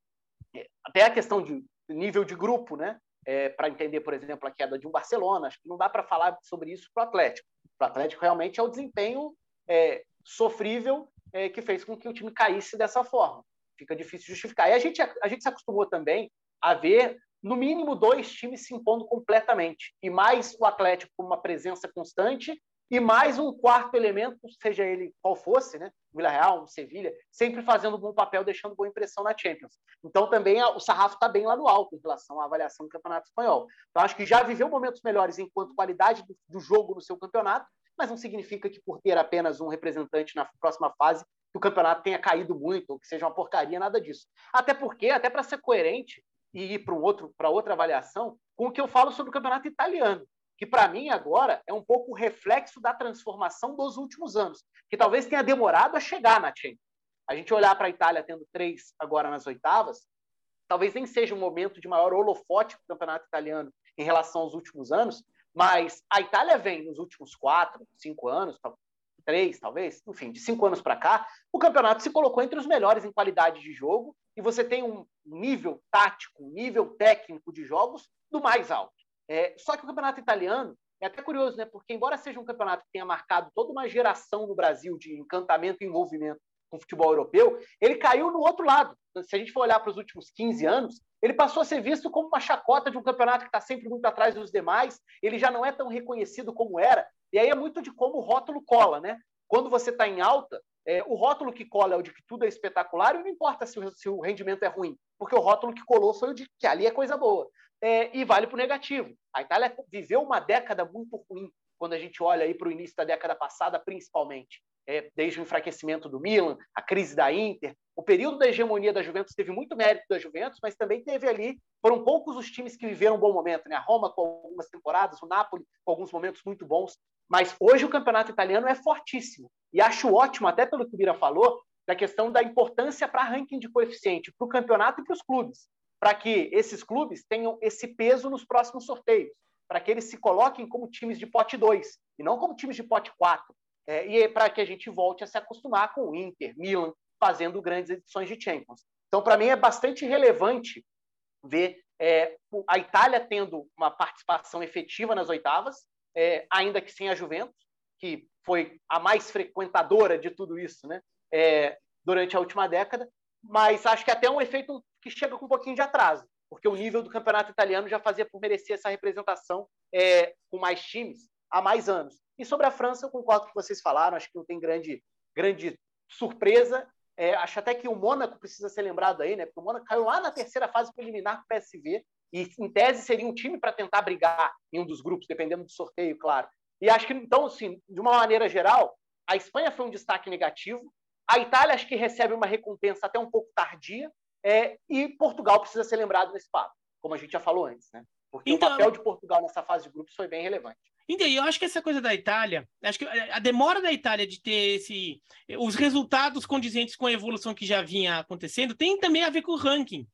[SPEAKER 2] é, até a questão de nível de grupo, né? é, para entender, por exemplo, a queda de um Barcelona. Acho que não dá para falar sobre isso para o Atlético. Para o Atlético, realmente é o desempenho é, sofrível é, que fez com que o time caísse dessa forma. Fica difícil justificar. E a gente, a gente se acostumou também a ver, no mínimo, dois times se impondo completamente. E mais o Atlético com uma presença constante e mais um quarto elemento, seja ele qual fosse, né? O Sevilha, sempre fazendo um bom papel, deixando boa impressão na Champions. Então também o sarrafo está bem lá no alto em relação à avaliação do Campeonato Espanhol. Então acho que já viveu momentos melhores enquanto qualidade do, do jogo no seu campeonato, mas não significa que por ter apenas um representante na próxima fase que o campeonato tenha caído muito ou que seja uma porcaria, nada disso. Até porque, até para ser coerente e ir para outro, para outra avaliação, com o que eu falo sobre o campeonato italiano que para mim agora é um pouco o reflexo da transformação dos últimos anos, que talvez tenha demorado a chegar na Champions. A gente olhar para a Itália tendo três agora nas oitavas, talvez nem seja um momento de maior holofote para o campeonato italiano em relação aos últimos anos, mas a Itália vem nos últimos quatro, cinco anos, três talvez, enfim, de cinco anos para cá, o campeonato se colocou entre os melhores em qualidade de jogo e você tem um nível tático, um nível técnico de jogos do mais alto. É, só que o campeonato italiano é até curioso, né? Porque, embora seja um campeonato que tenha marcado toda uma geração no Brasil de encantamento e envolvimento com o futebol europeu, ele caiu no outro lado. Se a gente for olhar para os últimos 15 anos, ele passou a ser visto como uma chacota de um campeonato que está sempre muito atrás dos demais, ele já não é tão reconhecido como era, e aí é muito de como o rótulo cola, né? Quando você está em alta, é, o rótulo que cola é o de que tudo é espetacular e não importa se o, se o, rendimento é ruim, porque o rótulo que colou foi o de que ali é coisa boa. É, e vale para o negativo. A Itália viveu uma década muito ruim, quando a gente olha para o início da década passada, principalmente. É, desde o enfraquecimento do Milan, a crise da Inter, o período da hegemonia da Juventus teve muito mérito da Juventus, mas também teve ali, foram poucos os times que viveram um bom momento, né? A Roma com algumas temporadas, o Napoli com alguns momentos muito bons, mas hoje o campeonato italiano é fortíssimo. E acho ótimo, até pelo que o Bira falou, da questão da importância para ranking de coeficiente para o campeonato e para os clubes, para que esses clubes tenham esse peso nos próximos sorteios, para que eles se coloquem como times de pote 2 e não como times de pote 4. É, e é para que a gente volte a se acostumar com o Inter, Milan, fazendo grandes edições de Champions. Então, para mim, é bastante relevante ver é, a Itália tendo uma participação efetiva nas oitavas, é, ainda que sem a Juventus, que foi a mais frequentadora de tudo isso né? É, durante a última década, mas acho que até um efeito que chega com um pouquinho de atraso, porque o nível do campeonato italiano já fazia por merecer essa representação é, com mais times há mais anos. E sobre a França, eu concordo com o que vocês falaram, acho que não tem grande, grande surpresa. É, acho até que o Mônaco precisa ser lembrado aí, né? Porque o Mônaco caiu lá na terceira fase preliminar com o PSV, e em tese seria um time para tentar brigar em um dos grupos, dependendo do sorteio, claro. E acho que, então, assim, de uma maneira geral, a Espanha foi um destaque negativo, a Itália acho que recebe uma recompensa até um pouco tardia, é, e Portugal precisa ser lembrado nesse papo, como a gente já falou antes, né? Porque então, o papel de Portugal nessa fase de grupos foi bem relevante.
[SPEAKER 4] Então, eu acho que essa coisa da Itália, acho que a demora da Itália de ter esse, os resultados condizentes com a evolução que já vinha acontecendo, tem também a ver com o ranking.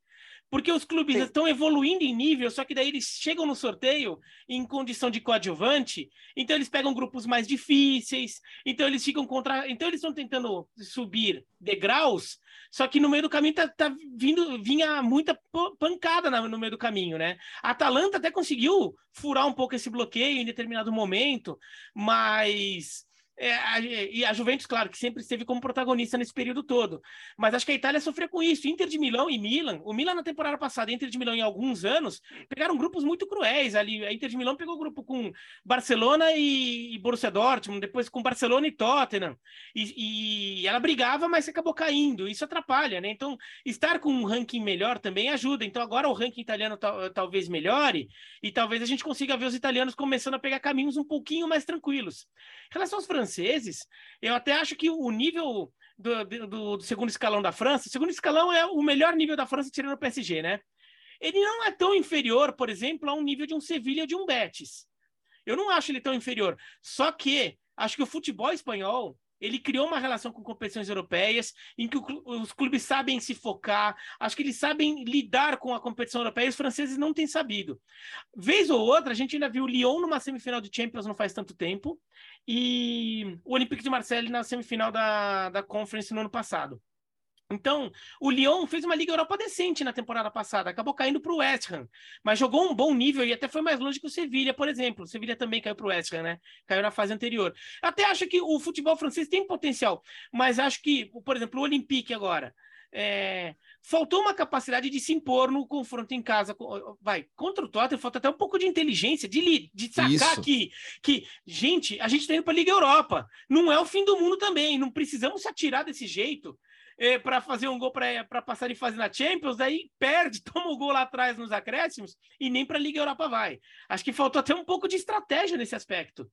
[SPEAKER 4] Porque os clubes Sim. estão evoluindo em nível, só que daí eles chegam no sorteio em condição de coadjuvante, então eles pegam grupos mais difíceis, então eles ficam contra. Então eles estão tentando subir degraus, só que no meio do caminho tá, tá vindo, vinha muita pancada no meio do caminho, né? A Atalanta até conseguiu furar um pouco esse bloqueio em determinado momento, mas é, a, e a Juventus, claro, que sempre esteve como protagonista nesse período todo. Mas acho que a Itália sofreu com isso. Inter de Milão e Milan, o Milan na temporada passada, Inter de Milão em alguns anos, pegaram grupos muito cruéis ali. A Inter de Milão pegou grupo com Barcelona e, e Borussia Dortmund, depois com Barcelona e Tottenham. E, e, ela brigava, mas acabou caindo. Isso atrapalha, né? Então, estar com um ranking melhor também ajuda. Então, agora o ranking italiano talvez melhore e talvez a gente consiga ver os italianos começando a pegar caminhos um pouquinho mais tranquilos. Em relação aos franceses, eu até acho que o nível do, do, do, segundo escalão da França, o segundo escalão é o melhor nível da França tirando o PSG, né? Ele não é tão inferior, por exemplo, a um nível de um Sevilha ou de um Betis. Eu não acho ele tão inferior. Só que acho que o futebol espanhol ele criou uma relação com competições europeias em que os clubes sabem se focar, acho que eles sabem lidar com a competição europeia e os franceses não têm sabido. Vez ou outra, a gente ainda viu o Lyon numa semifinal de Champions não faz tanto tempo e o Olympique de Marseille na semifinal da, da Conference no ano passado. Então, o Lyon fez uma Liga Europa decente na temporada passada, acabou caindo para o West Ham, mas jogou um bom nível e até foi mais longe que o Sevilha, por exemplo. O Sevilha também caiu para o West Ham, né? Caiu na fase anterior. Até acho que o futebol francês tem potencial, mas acho que, por exemplo, o Olympique agora. É... faltou uma capacidade de se impor no confronto em casa. Vai, contra o Tottenham, falta até um pouco de inteligência, de, de sacar que, que, gente, a gente está indo para a Liga Europa. Não é o fim do mundo também. Não precisamos se atirar desse jeito eh, para fazer um gol para passar de fase na Champions, daí perde, *laughs* toma o gol lá atrás nos acréscimos e nem para a Liga Europa vai. Acho que faltou até um pouco de estratégia nesse aspecto.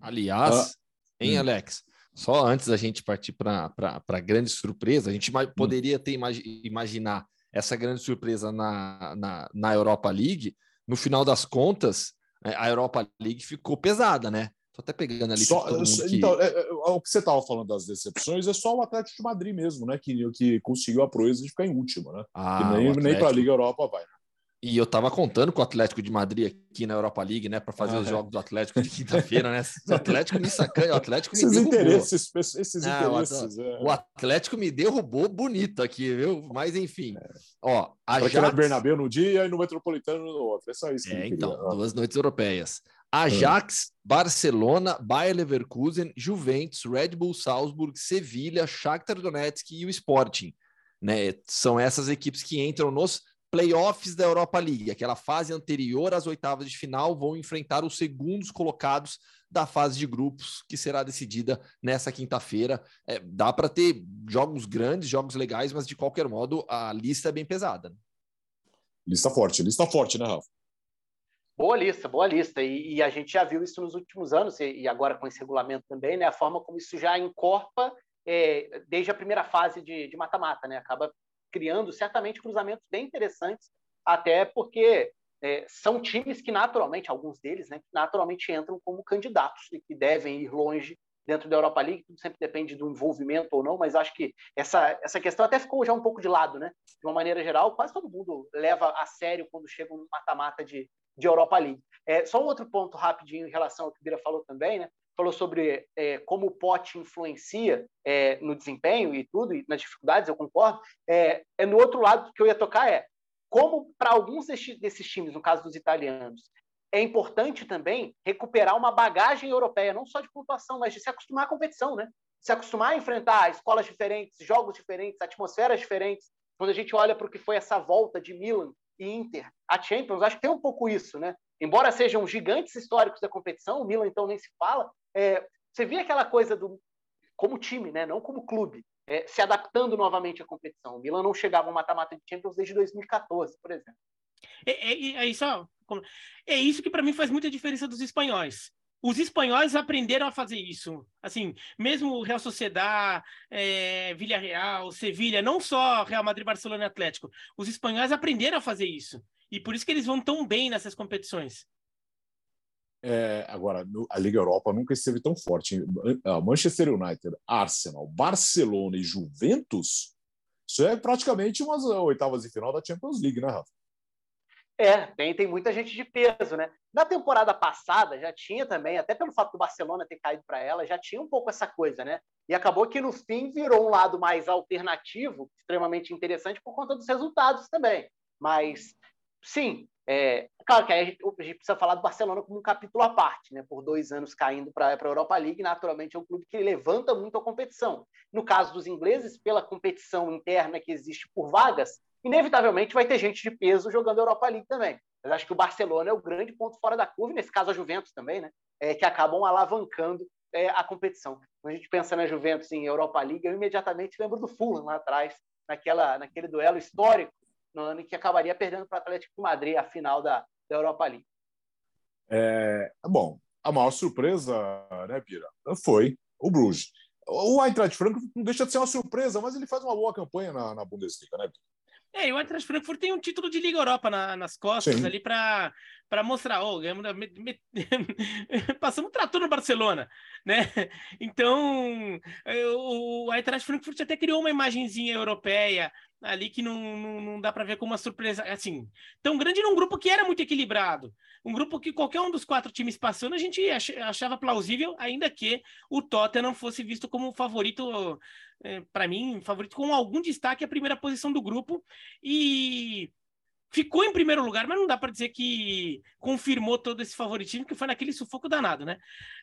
[SPEAKER 3] Aliás, ah, hein, hum. Alex? Só antes da gente partir para a grande surpresa, a gente hum. poderia ter imaginar essa grande surpresa na, na, na Europa League. No final das contas, é, a Europa League ficou pesada, né? Tô até pegando ali. Só,
[SPEAKER 1] que... Então, é, é, o que você estava falando das decepções é só o Atlético de Madrid mesmo, né? Que, que conseguiu a proeza de ficar em último, né? Ah, nem nem para a Liga Europa vai. Né?
[SPEAKER 3] E eu estava contando com o Atlético de Madrid aqui na Europa League, né, para fazer ah, os é. jogos do Atlético de quinta-feira, né? O Atlético me sacanha, o Atlético
[SPEAKER 1] esses
[SPEAKER 3] me derrubou.
[SPEAKER 1] Interesses, esses ah, interesses,
[SPEAKER 3] é. O Atlético me derrubou bonito aqui, viu? Mas enfim, é. ó,
[SPEAKER 1] a Ajax... Bernabéu no dia e no Metropolitano no outro. É só isso.
[SPEAKER 3] é, então, duas noites europeias. Ajax, Barcelona, Bayer Leverkusen, Juventus, Red Bull Salzburg, Sevilha, Shakhtar Donetsk e o Sporting. Né? São essas equipes que entram nos playoffs da Europa League, aquela fase anterior às oitavas de final, vão enfrentar os segundos colocados da fase de grupos, que será decidida nessa quinta-feira. É, dá para ter jogos grandes, jogos legais, mas de qualquer modo a lista é bem pesada. Né?
[SPEAKER 1] Lista forte, lista forte, né, Rafa?
[SPEAKER 2] Boa lista, boa lista. E, e, a gente já viu isso nos últimos anos, e, agora com esse regulamento também, né? A forma como isso já encorpa é, desde a primeira fase de mata-mata, né? Acaba criando certamente cruzamentos bem interessantes, até porque é, são times que naturalmente, alguns deles, né, naturalmente entram como candidatos e que devem ir longe dentro da Europa League, tudo sempre depende do envolvimento ou não, mas acho que essa, essa questão até ficou já um pouco de lado, né? De uma maneira geral, quase todo mundo leva a sério quando chega um mata-mata de, de Europa League. É, só um outro ponto rapidinho em relação ao que o Bira falou também, né? Falou sobre é, como o pote influencia é, no desempenho e tudo, e nas dificuldades, eu concordo. É, é no outro lado que eu ia tocar é como para alguns desses, desses times, no caso dos italianos, é importante também recuperar uma bagagem europeia, não só de pontuação, mas de se acostumar à competição, né? Se acostumar a enfrentar escolas diferentes, jogos diferentes, atmosferas diferentes. Quando a gente olha para o que foi essa volta de Milan e Inter a Champions, acho que tem um pouco isso, né? Embora sejam gigantes históricos da competição, o Milan então nem se fala, é, você via aquela coisa do como time, né? Não como clube, é, se adaptando novamente à competição. O Milan não chegava ao mata-mata de Champions desde 2014, por exemplo.
[SPEAKER 4] É, é, é isso, é isso que para mim faz muita diferença dos espanhóis. Os espanhóis aprenderam a fazer isso. Assim, mesmo Real Sociedad, é, Villarreal, Sevilha, não só Real Madrid, Barcelona e Atlético. Os espanhóis aprenderam a fazer isso. E por isso que eles vão tão bem nessas competições.
[SPEAKER 1] É, agora, a Liga Europa nunca esteve tão forte. Manchester United, Arsenal, Barcelona e Juventus, isso é praticamente umas oitavas de final da Champions League, né, Rafa?
[SPEAKER 2] É, tem, tem muita gente de peso, né? Na temporada passada já tinha também, até pelo fato do Barcelona ter caído para ela, já tinha um pouco essa coisa, né? E acabou que no fim virou um lado mais alternativo, extremamente interessante por conta dos resultados também. Mas sim, é, claro que a gente, a gente, precisa falar do Barcelona como um capítulo à parte, né? Por dois anos caindo para a Europa League, naturalmente é um clube que levanta muito a competição. No caso dos ingleses, pela competição interna que existe por vagas, inevitavelmente vai ter gente de peso jogando Europa League também. Mas acho que o Barcelona é o grande ponto fora da curva, nesse caso a Juventus também, né? É, que acabam alavancando é, a competição. Quando a gente pensa na Juventus em Europa League, eu imediatamente lembro do Fulham lá atrás, naquela, naquele duelo histórico no ano em que acabaria perdendo para o Atlético de Madrid a final da, da Europa League.
[SPEAKER 1] É, bom, a maior surpresa, né, Pira, foi o Bruges. O Eintracht Frankfurt não deixa de ser uma surpresa, mas ele faz uma boa campanha na, na Bundesliga, né?
[SPEAKER 4] É, e o Eintracht Frankfurt tem um título de Liga Europa na, nas costas Sim. ali para mostrar, oh, ganhamos, me, me, *laughs* passamos um trator no Barcelona, né? Então, o, o Eintracht Frankfurt até criou uma imagenzinha europeia ali que não, não, não dá para ver como uma surpresa, assim, tão grande num grupo que era muito equilibrado. Um grupo que qualquer um dos quatro times passando, a gente achava plausível, ainda que o Tottenham fosse visto como favorito, é, para mim, favorito com algum destaque a primeira posição do grupo. E ficou em primeiro lugar, mas não dá para dizer que confirmou todo esse favoritismo, que foi naquele sufoco danado, né?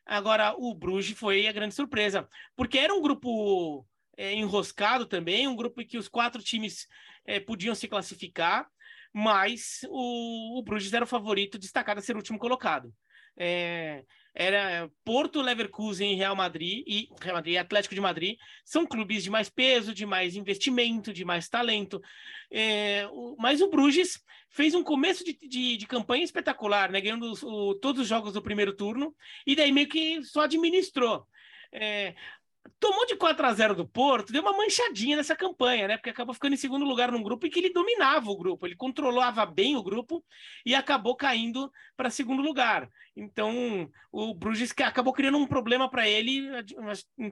[SPEAKER 4] Agora, o Bruges foi a grande surpresa, porque era um grupo é, enroscado também, um grupo em que os quatro times é, podiam se classificar, mas o, o Bruges era o favorito destacado a ser o último colocado. É, era Porto, Leverkusen, Real Madrid e Real Madrid Atlético de Madrid são clubes de mais peso, de mais investimento, de mais talento. É, o, mas o Bruges fez um começo de, de, de campanha espetacular, né? ganhando o, todos os jogos do primeiro turno e daí meio que só administrou. É, tomou de 4 a 0 do Porto, deu uma manchadinha nessa campanha, né? Porque acabou ficando em segundo lugar num grupo em que ele dominava o grupo, ele controlava bem o grupo e acabou caindo para segundo lugar. Então, o Bruges acabou criando um problema para ele,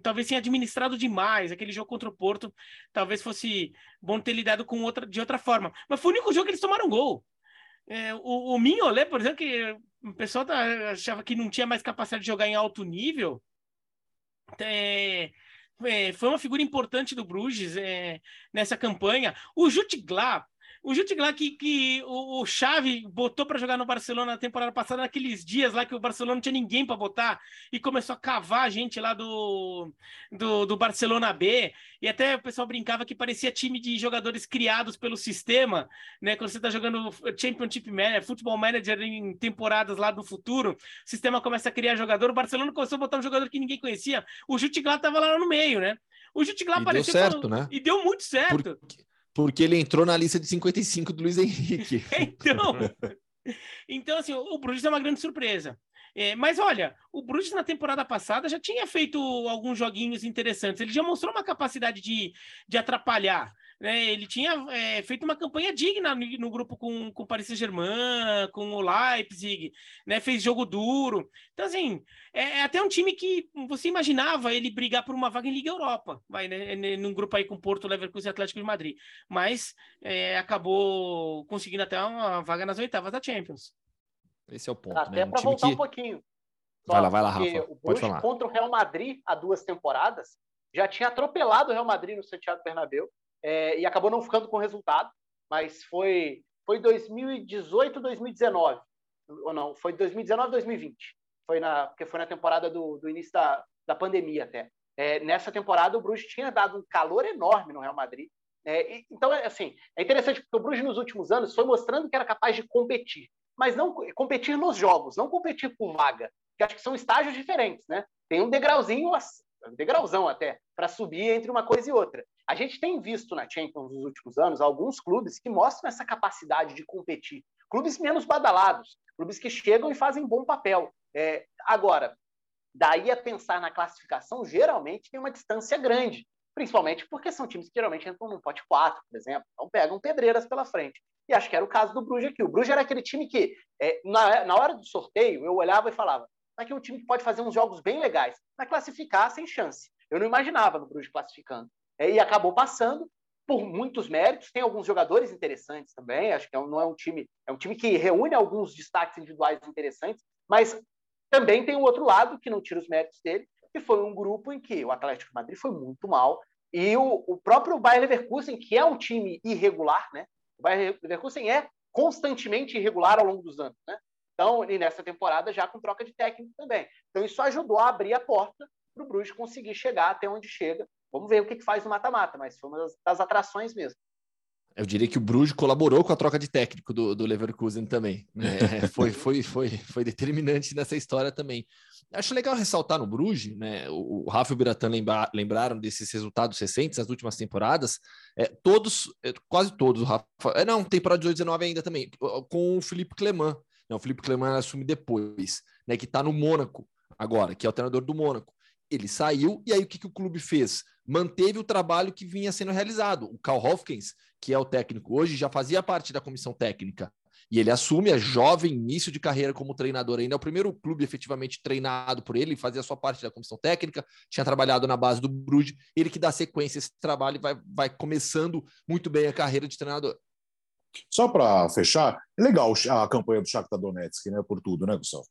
[SPEAKER 4] talvez tenha administrado demais aquele jogo contra o Porto, talvez fosse bom ter lidado com outra de outra forma. Mas foi o único jogo que eles tomaram gol. É, o, o Mignolet, por exemplo, que o pessoal tá, achava que não tinha mais capacidade de jogar em alto nível, é, é, foi uma figura importante do Bruges é, nessa campanha. O Jutglar, o Jutglar que, que o, o Xavi botou para jogar no Barcelona na temporada passada, naqueles dias lá que o Barcelona não tinha ninguém para botar e começou a cavar a gente lá do, do, do, Barcelona B. E até o pessoal brincava que parecia time de jogadores criados pelo sistema, né? Quando você está jogando Championship Manager, Futebol Manager em temporadas lá do futuro, o sistema começa a criar jogador. O Barcelona começou a botar um jogador que ninguém conhecia. O Jutglar estava lá no meio, né? O Jutglar apareceu.
[SPEAKER 3] Deu certo, né?
[SPEAKER 4] E deu muito certo.
[SPEAKER 3] Porque porque ele entrou na lista de 55 do Luiz Henrique. *laughs*
[SPEAKER 4] então, então, assim, o Bruges é uma grande surpresa. É, mas olha, o Bruges na temporada passada já tinha feito alguns joguinhos interessantes. Ele já mostrou uma capacidade de, de atrapalhar. Né? Ele tinha é, feito uma campanha digna no, no, grupo com, com o Paris Saint-Germain, com o Leipzig, né? fez jogo duro. Então, assim, é, é, até um time que você imaginava ele brigar por uma vaga em Liga Europa, vai, né? num grupo aí com Porto, Leverkusen e Atlético de Madrid. Mas é, acabou conseguindo até uma vaga nas oitavas da Champions.
[SPEAKER 3] Esse é o ponto.
[SPEAKER 2] Até né? um para voltar que... um pouquinho.
[SPEAKER 3] Só vai lá, vai lá, Rafa. O Pode falar.
[SPEAKER 2] contra o Real Madrid há duas temporadas já tinha atropelado o Real Madrid no Santiago Bernabéu é, e acabou não ficando com resultado, mas foi, foi 2018, 2019, ou não, foi 2019, 2020, foi na, porque foi na temporada do, do início da, da pandemia até. É, nessa temporada, o Bruges tinha dado um calor enorme no Real Madrid. É, e, então, é, assim, é interessante porque o Bruges nos últimos anos foi mostrando que era capaz de competir, mas não competir nos jogos, não competir com vaga, que acho que são estágios diferentes, né? Tem um degrauzinho degrauzão até, para subir entre uma coisa e outra. A gente tem visto na Champions nos últimos anos alguns clubes que mostram essa capacidade de competir. Clubes menos badalados, clubes que chegam e fazem bom papel. É, agora, daí a pensar na classificação, geralmente tem uma distância grande, principalmente porque são times que geralmente entram no pote 4, por exemplo, então pegam pedreiras pela frente. E acho que era o caso do Bruges aqui. O Bruges era aquele time que, é, na, na hora do sorteio, eu olhava e falava: aqui é um time que pode fazer uns jogos bem legais, mas classificar sem chance. Eu não imaginava no Bruges classificando. É, e acabou passando por muitos méritos. Tem alguns jogadores interessantes também. Acho que é não é um time, é um time que reúne alguns destaques individuais interessantes, mas também tem o outro lado que não tira os méritos dele, que foi um grupo em que o Atlético de Madrid foi muito mal e o, o próprio Bayer Leverkusen, que é um time irregular, né? O Bayer Leverkusen é constantemente irregular ao longo dos anos, né? Então, e nessa temporada já com troca de técnico também. Então, isso ajudou a abrir a porta para o Bruges conseguir chegar até onde chega. Vamos ver o que, que faz no mata-mata, mas foi uma das, das, atrações mesmo.
[SPEAKER 3] Eu diria que o Bruges colaborou com a troca de técnico do, do Leverkusen também. *laughs* É, foi, foi, foi, foi determinante nessa história também. Acho legal ressaltar no Bruges, né? O, o Rafa e o Biratan lembra, lembraram desses resultados recentes, das últimas temporadas. É, todos, é, quase todos, o Rafa. É, não, temporada de 2019 ainda também, com o Felipe Clement não, o Felipe Clement assume depois, né? Que está no Mônaco agora, que é o treinador do Mônaco. Ele saiu e aí o que, que o clube fez? Manteve o trabalho que vinha sendo realizado. O Carl Hopkins, que é o técnico hoje, já fazia parte da comissão técnica. E ele assume a jovem início de carreira como treinador ainda. É o primeiro clube efetivamente treinado por ele, fazia sua parte da comissão técnica, tinha trabalhado na base do Bruges. Ele que dá sequência a esse trabalho e vai, vai começando muito bem a carreira de treinador.
[SPEAKER 1] Só para fechar, é legal a campanha do Shakhtar Donetsk, né? Por tudo, né, Gustavo?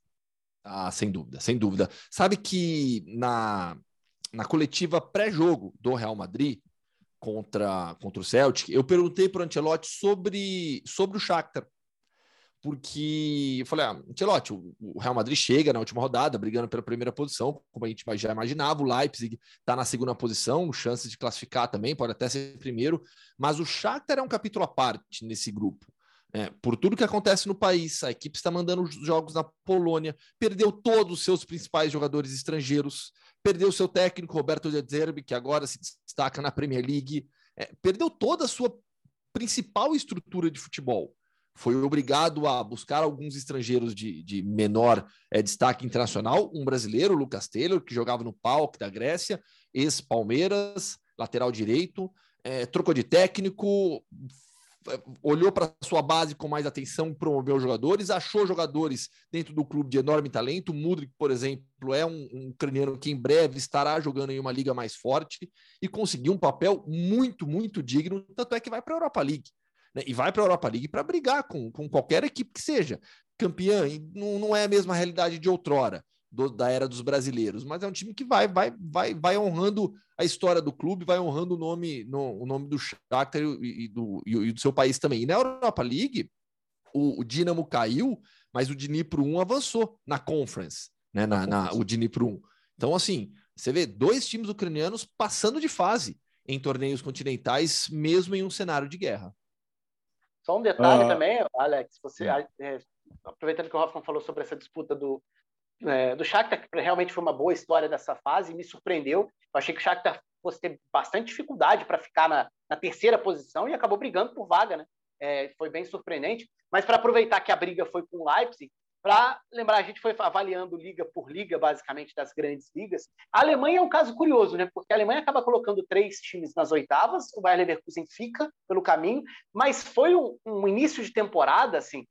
[SPEAKER 3] Ah, sem dúvida, sem dúvida. Sabe que na, na coletiva pré-jogo do Real Madrid contra, contra o Celtic, eu perguntei para o Ancelotti sobre, sobre o Shakhtar porque eu falei, ah, Ancelotti, o Real Madrid chega na última rodada, brigando pela primeira posição, como a gente já imaginava, o Leipzig está na segunda posição, chances de classificar também, pode até ser primeiro, mas o Shakhtar é um capítulo à parte nesse grupo. É, por tudo que acontece no país, a equipe está mandando jogos na Polônia, perdeu todos os seus principais jogadores estrangeiros, perdeu seu técnico Roberto De Zerbi, que agora se destaca na Premier League, é, perdeu toda a sua principal estrutura de futebol foi obrigado a buscar alguns estrangeiros de, de menor é, destaque internacional, um brasileiro, Lucas Taylor, que jogava no PAOK da Grécia, ex-Palmeiras, lateral direito, é, trocou de técnico, olhou para sua base com mais atenção, promoveu jogadores, achou jogadores dentro do clube de enorme talento. Mudrik, por exemplo, é um, um ucraniano que em breve estará jogando em uma liga mais forte e conseguiu um papel muito, muito digno. Tanto é que vai para a Europa League né? e vai para a Europa League para brigar com, com qualquer equipe que seja campeã. E não, não é a mesma realidade de outrora. Do, da era dos brasileiros, mas é um time que vai vai vai vai honrando a história do clube, vai honrando o nome no, o nome do Shakhtar e, e, do, e, e do seu país também. E na Europa League, o, o Dinamo caiu, mas o Dnipro 1 avançou na Conference, né, na, na, o Dnipro 1. Então, assim, você vê dois times ucranianos passando de fase em torneios continentais, mesmo em um cenário de guerra.
[SPEAKER 2] Só um detalhe uh... também, Alex, você, é, aproveitando que o Hoffman falou sobre essa disputa do, é, do Shakhtar, que realmente foi uma boa história dessa fase, me surpreendeu. Eu achei que o Shakhtar fosse ter bastante dificuldade para ficar na, na, terceira posição e acabou brigando por vaga, né? É, foi bem surpreendente. Mas para aproveitar que a briga foi com o Leipzig, para lembrar, a gente foi avaliando liga por liga, basicamente, das grandes ligas. A Alemanha é um caso curioso, né? Porque a Alemanha acaba colocando três times nas oitavas, o Bayern Leverkusen fica pelo caminho, mas foi um, um início de temporada, assim,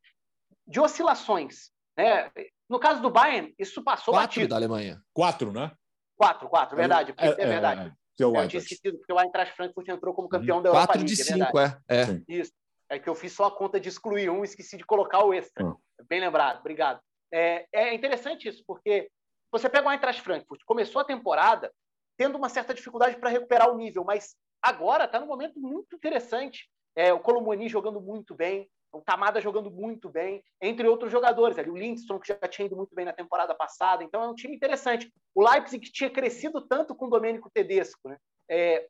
[SPEAKER 2] de oscilações. Né? No caso do Bayern, isso passou
[SPEAKER 3] quatro batido. da Alemanha.
[SPEAKER 1] Quatro, né?
[SPEAKER 2] Quatro, quatro, verdade. É, é, é verdade. É, é, eu tinha esquecido, porque o Eintracht Frankfurt entrou como campeão hum, da Europa
[SPEAKER 3] Quatro de é cinco, é. é.
[SPEAKER 2] Isso. É que eu fiz só a conta de excluir um, esqueci de colocar o extra. Hum. Bem lembrado, obrigado. É, é interessante isso, porque você pega o Eintracht Frankfurt, começou a temporada tendo uma certa dificuldade para recuperar o nível, mas agora está num momento muito interessante. É, o Colomoni jogando muito bem, o Tamada jogando muito bem, entre outros jogadores. Ali, o Lindstrom, que já tinha ido muito bem na temporada passada. Então, é um time interessante. O Leipzig, que tinha crescido tanto com o Domênico Tedesco, né? É,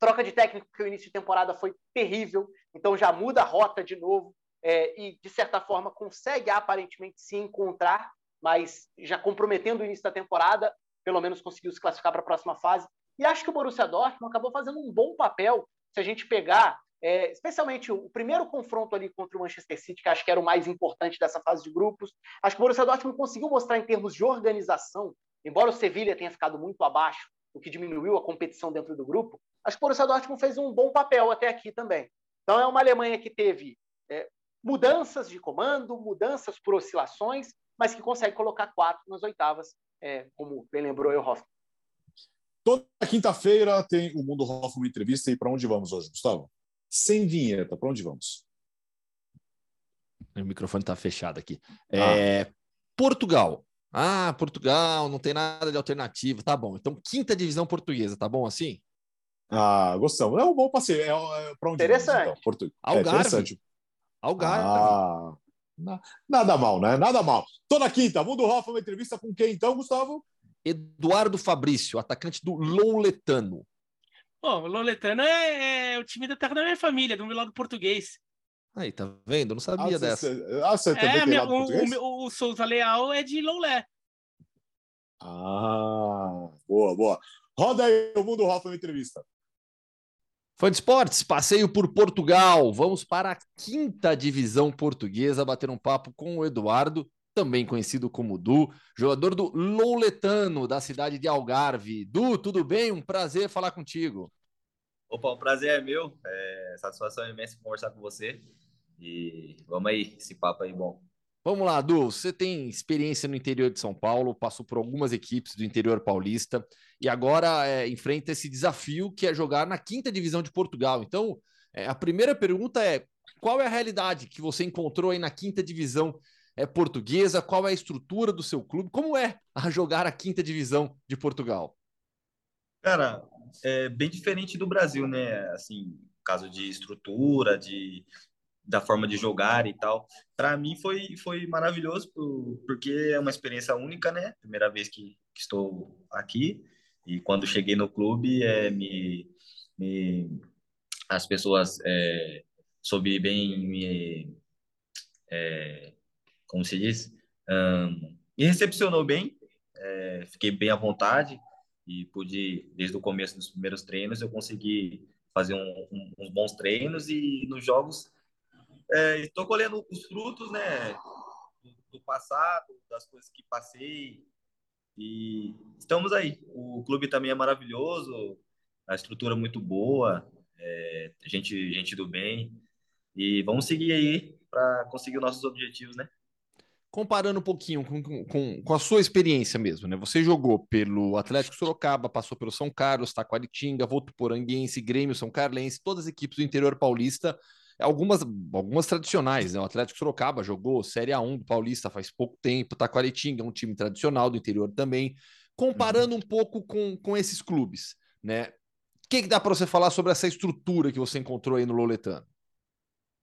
[SPEAKER 2] troca de técnico, que o início de temporada foi terrível. Então, já muda a rota de novo é, e, de certa forma, consegue aparentemente se encontrar, mas já comprometendo o início da temporada, pelo menos conseguiu se classificar para a próxima fase. E acho que o Borussia Dortmund acabou fazendo um bom papel se a gente pegar, é, especialmente o primeiro confronto ali contra o Manchester City, que acho que era o mais importante dessa fase de grupos. Acho que o Borussia Dortmund conseguiu mostrar em termos de organização, embora o Sevilha tenha ficado muito abaixo, o que diminuiu a competição dentro do grupo, acho que o Borussia Dortmund fez um bom papel até aqui também. Então é uma Alemanha que teve é, mudanças de comando, mudanças por oscilações, mas que consegue colocar quatro nas oitavas, é, como bem lembrou eu, Hoffman.
[SPEAKER 1] Toda quinta-feira tem o Mundo Hoffman entrevista. E para onde vamos hoje, Gustavo? Sem vinheta, para onde vamos?
[SPEAKER 3] O microfone está fechado aqui. Ah. É, Portugal. Ah, Portugal, não tem nada de alternativa. Tá bom. Então, quinta divisão portuguesa, tá bom assim?
[SPEAKER 1] Ah, gostamos. É um bom passeio. É, é para onde
[SPEAKER 2] interessante. Vamos, então?
[SPEAKER 3] Portu... Algarve. É interessante. Algarve.
[SPEAKER 1] Ah, nada mal, né? Nada mal. Toda quinta, Mundo Hoffman, uma entrevista com quem então, Gustavo?
[SPEAKER 3] Eduardo Fabrício, atacante do Louletano.
[SPEAKER 4] Bom, o Louletano é, é, o time da terra da minha família, do meu lado português.
[SPEAKER 3] Aí, tá vendo? Não sabia ah, dessa.
[SPEAKER 1] Você, ah, você também é, minha, o,
[SPEAKER 4] o, o, Souza Leal é de Loulé.
[SPEAKER 1] Ah, boa, boa. Roda aí o Mundo Hoffman entrevista.
[SPEAKER 3] Fã de esportes, passeio por Portugal. Vamos para a quinta divisão portuguesa, bater um papo com o Eduardo, também conhecido como Du, jogador do Louletano, da cidade de Algarve. Du, tudo bem? Um prazer falar contigo.
[SPEAKER 5] Opa, o prazer é meu. É satisfação imensa conversar com você. E vamos aí, esse papo aí bom.
[SPEAKER 3] Vamos lá, Du. Você tem experiência no interior de São Paulo, passou por algumas equipes do interior paulista e agora é, enfrenta esse desafio que é jogar na quinta divisão de Portugal. Então, é, a primeira pergunta é: qual é a realidade que você encontrou aí na quinta divisão é, portuguesa? Qual é a estrutura do seu clube? Como é a jogar a quinta divisão de Portugal?
[SPEAKER 5] Cara, é bem diferente do Brasil, né? Assim, caso de estrutura, de da forma de jogar e tal. Para mim foi, foi maravilhoso, porque é uma experiência única, né? Primeira vez que, que estou aqui. E quando cheguei no clube, é, me, me, as pessoas é, soube bem me. É, como se diz? Um, me recepcionou bem, é, fiquei bem à vontade e pude, desde o começo dos primeiros treinos, eu consegui fazer um, um, uns bons treinos e nos jogos é, estou colhendo os frutos, né, do, do, passado, das coisas que passei e estamos aí. O clube também é maravilhoso, a estrutura muito boa, é, gente, gente do bem e vamos seguir aí para conseguir os nossos objetivos, né?
[SPEAKER 3] comparando um pouquinho com, com, com, a sua experiência mesmo, né? Você jogou pelo Atlético Sorocaba, passou pelo São Carlos, Taquaritinga, Votuporanguense, Grêmio, São Carlense, todas as equipes do interior paulista algumas, algumas tradicionais, né? O Atlético Sorocaba jogou Série A1 do Paulista faz pouco tempo, Taquaritinga é um time tradicional do interior também. Comparando uhum. um pouco com, com esses clubes, né? O que, que dá para você falar sobre essa estrutura que você encontrou aí no Loletano?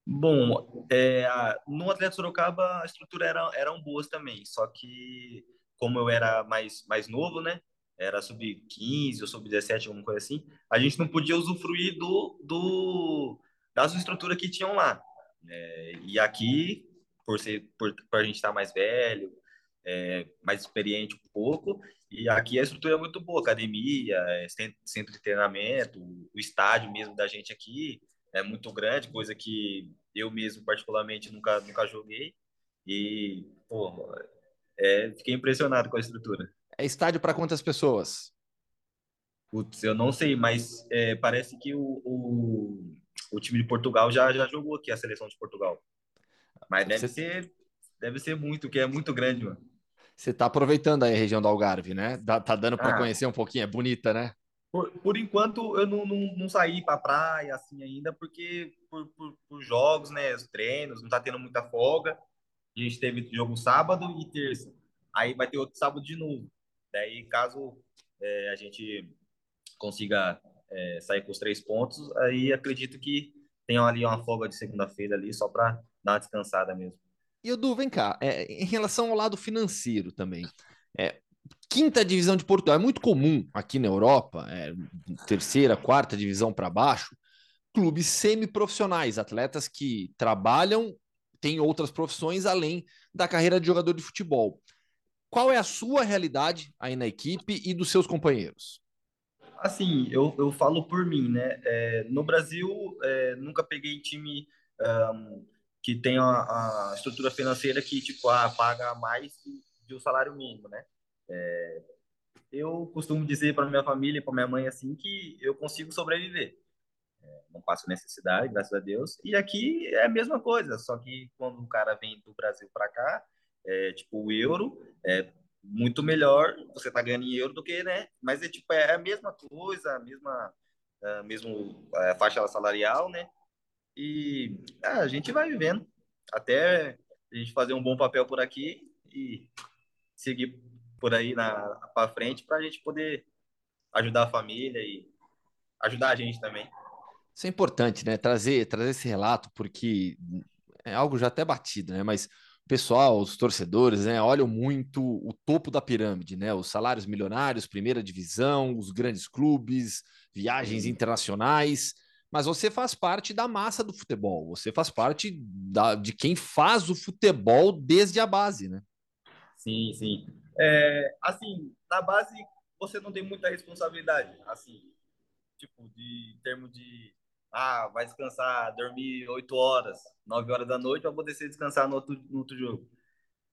[SPEAKER 5] Bom, é, no Atlético Sorocaba a estrutura era, eram boas também, só que como eu era mais, mais novo, né? Era sub-15 ou sub-17, alguma coisa assim, a gente não podia usufruir do, do, das estruturas que tinham lá. É, e aqui, por, ser, por, por a gente estar mais velho, é, mais experiente um pouco, e aqui a estrutura é muito boa, academia, é, centro de treinamento, o estádio mesmo da gente aqui é muito grande, coisa que eu mesmo particularmente nunca, nunca joguei, e, pô, é, fiquei impressionado com a estrutura.
[SPEAKER 3] É estádio para quantas pessoas?
[SPEAKER 5] Putz, eu não sei, mas é, parece que o, o, o, time de Portugal já, já jogou aqui, a seleção de Portugal. Mas deve Você... ser, deve ser muito, que é muito grande, mano.
[SPEAKER 3] Você está aproveitando aí a região do Algarve, né? Tá dando para ah, conhecer um pouquinho, é bonita, né?
[SPEAKER 5] Por, por enquanto, eu não, não, não saí para praia assim ainda, porque por, por, por, jogos, né? Os treinos, não tá tendo muita folga. A gente teve jogo sábado e terça. Aí vai ter outro sábado de novo. Daí, caso é, a gente consiga é, sair com os três pontos, aí acredito que tenham ali uma folga de segunda-feira ali, só para dar uma descansada mesmo.
[SPEAKER 3] E Edu, vem cá, é, em relação ao lado financeiro também. É, quinta divisão de Portugal é muito comum aqui na Europa, é, terceira, quarta divisão para baixo, clubes semiprofissionais, atletas que trabalham, têm outras profissões além da carreira de jogador de futebol. Qual é a sua realidade aí na equipe e dos seus companheiros?
[SPEAKER 5] Assim, eu, eu falo por mim, né? É, no Brasil, é, nunca peguei time um, que tem a, estrutura financeira que, tipo, ah, paga mais que o salário mínimo, né? É, eu costumo dizer para minha família para minha mãe, assim, que eu consigo sobreviver. É, não passo necessidade, graças a Deus. E aqui é a mesma coisa, só que quando o cara vem do Brasil para cá, é, tipo, o euro é muito melhor você tá ganhando em euro do que, né? Mas é tipo, é a mesma coisa, a mesma, a mesmo a faixa salarial, né? E ah, a gente vai vivendo até a gente fazer um bom papel por aqui e seguir por aí na para frente para a gente poder ajudar a família e ajudar a gente também.
[SPEAKER 3] Isso é importante, né? Trazer trazer esse relato porque é algo já até batido, né? Mas pessoal, os torcedores, né, olham muito o topo da pirâmide, né? Os salários milionários, primeira divisão, os grandes clubes, viagens internacionais. Mas você faz parte da massa do futebol, você faz parte da, de quem faz o futebol desde a base, né?
[SPEAKER 5] Sim, sim. É, assim, na base você não tem muita responsabilidade, assim, tipo, de termo de ah, vai descansar, dormir 8 horas, 9 horas da noite para poder se descansar no outro, no outro jogo.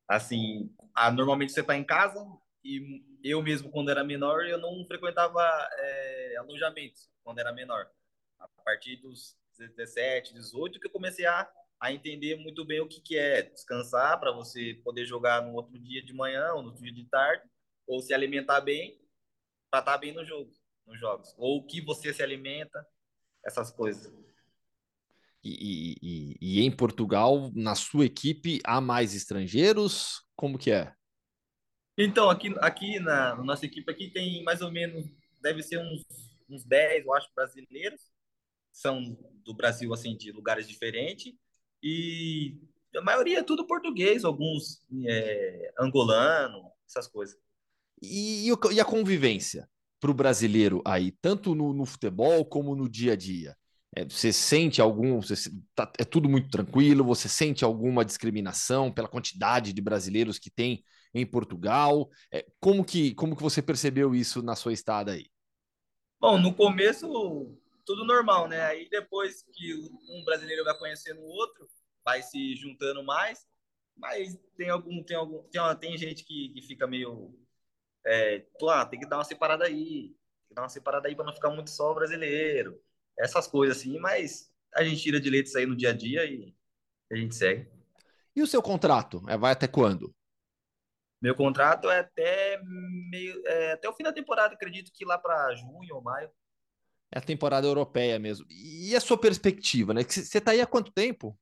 [SPEAKER 5] Assim, ah, normalmente você está em casa e eu mesmo, quando era menor, eu não frequentava é, alojamentos quando era menor. A partir dos 17, 18, que eu comecei a, a entender muito bem o que, que é descansar para você poder jogar no outro dia de manhã ou no outro dia de tarde, ou se alimentar bem para estar tá bem no jogo, nos jogos. Ou o que você se alimenta, essas coisas.
[SPEAKER 3] E, e, e, em Portugal, na sua equipe, há mais estrangeiros? Como que é?
[SPEAKER 5] Então, aqui, aqui na, na nossa equipe aqui tem mais ou menos, deve ser uns, uns 10, eu acho, brasileiros. São do Brasil, assim, de lugares diferentes. E a maioria é tudo português, alguns é, angolano, essas coisas.
[SPEAKER 3] E, e a convivência? Para o brasileiro aí, tanto no, no, futebol como no dia a dia? É, você sente algum. Você, tá, é tudo muito tranquilo? Você sente alguma discriminação pela quantidade de brasileiros que tem em Portugal? É, como, que, como que você percebeu isso na sua estada aí?
[SPEAKER 5] Bom, no começo, tudo normal, né? Aí depois que um brasileiro vai conhecendo o outro, vai se juntando mais. Mas tem algum. Tem, algum, tem, tem gente que, que fica meio é, ah, tem que dar uma separada aí, tem que dar uma separada aí para não ficar muito só brasileiro, essas coisas assim, mas a gente tira de leite isso aí no dia a dia e a gente segue.
[SPEAKER 3] E o seu contrato? É, vai até quando?
[SPEAKER 5] Meu contrato é até meio, é, até o fim da temporada, acredito que lá para junho ou maio.
[SPEAKER 3] É a temporada europeia mesmo. E a sua perspectiva, né? Você está aí há quanto tempo?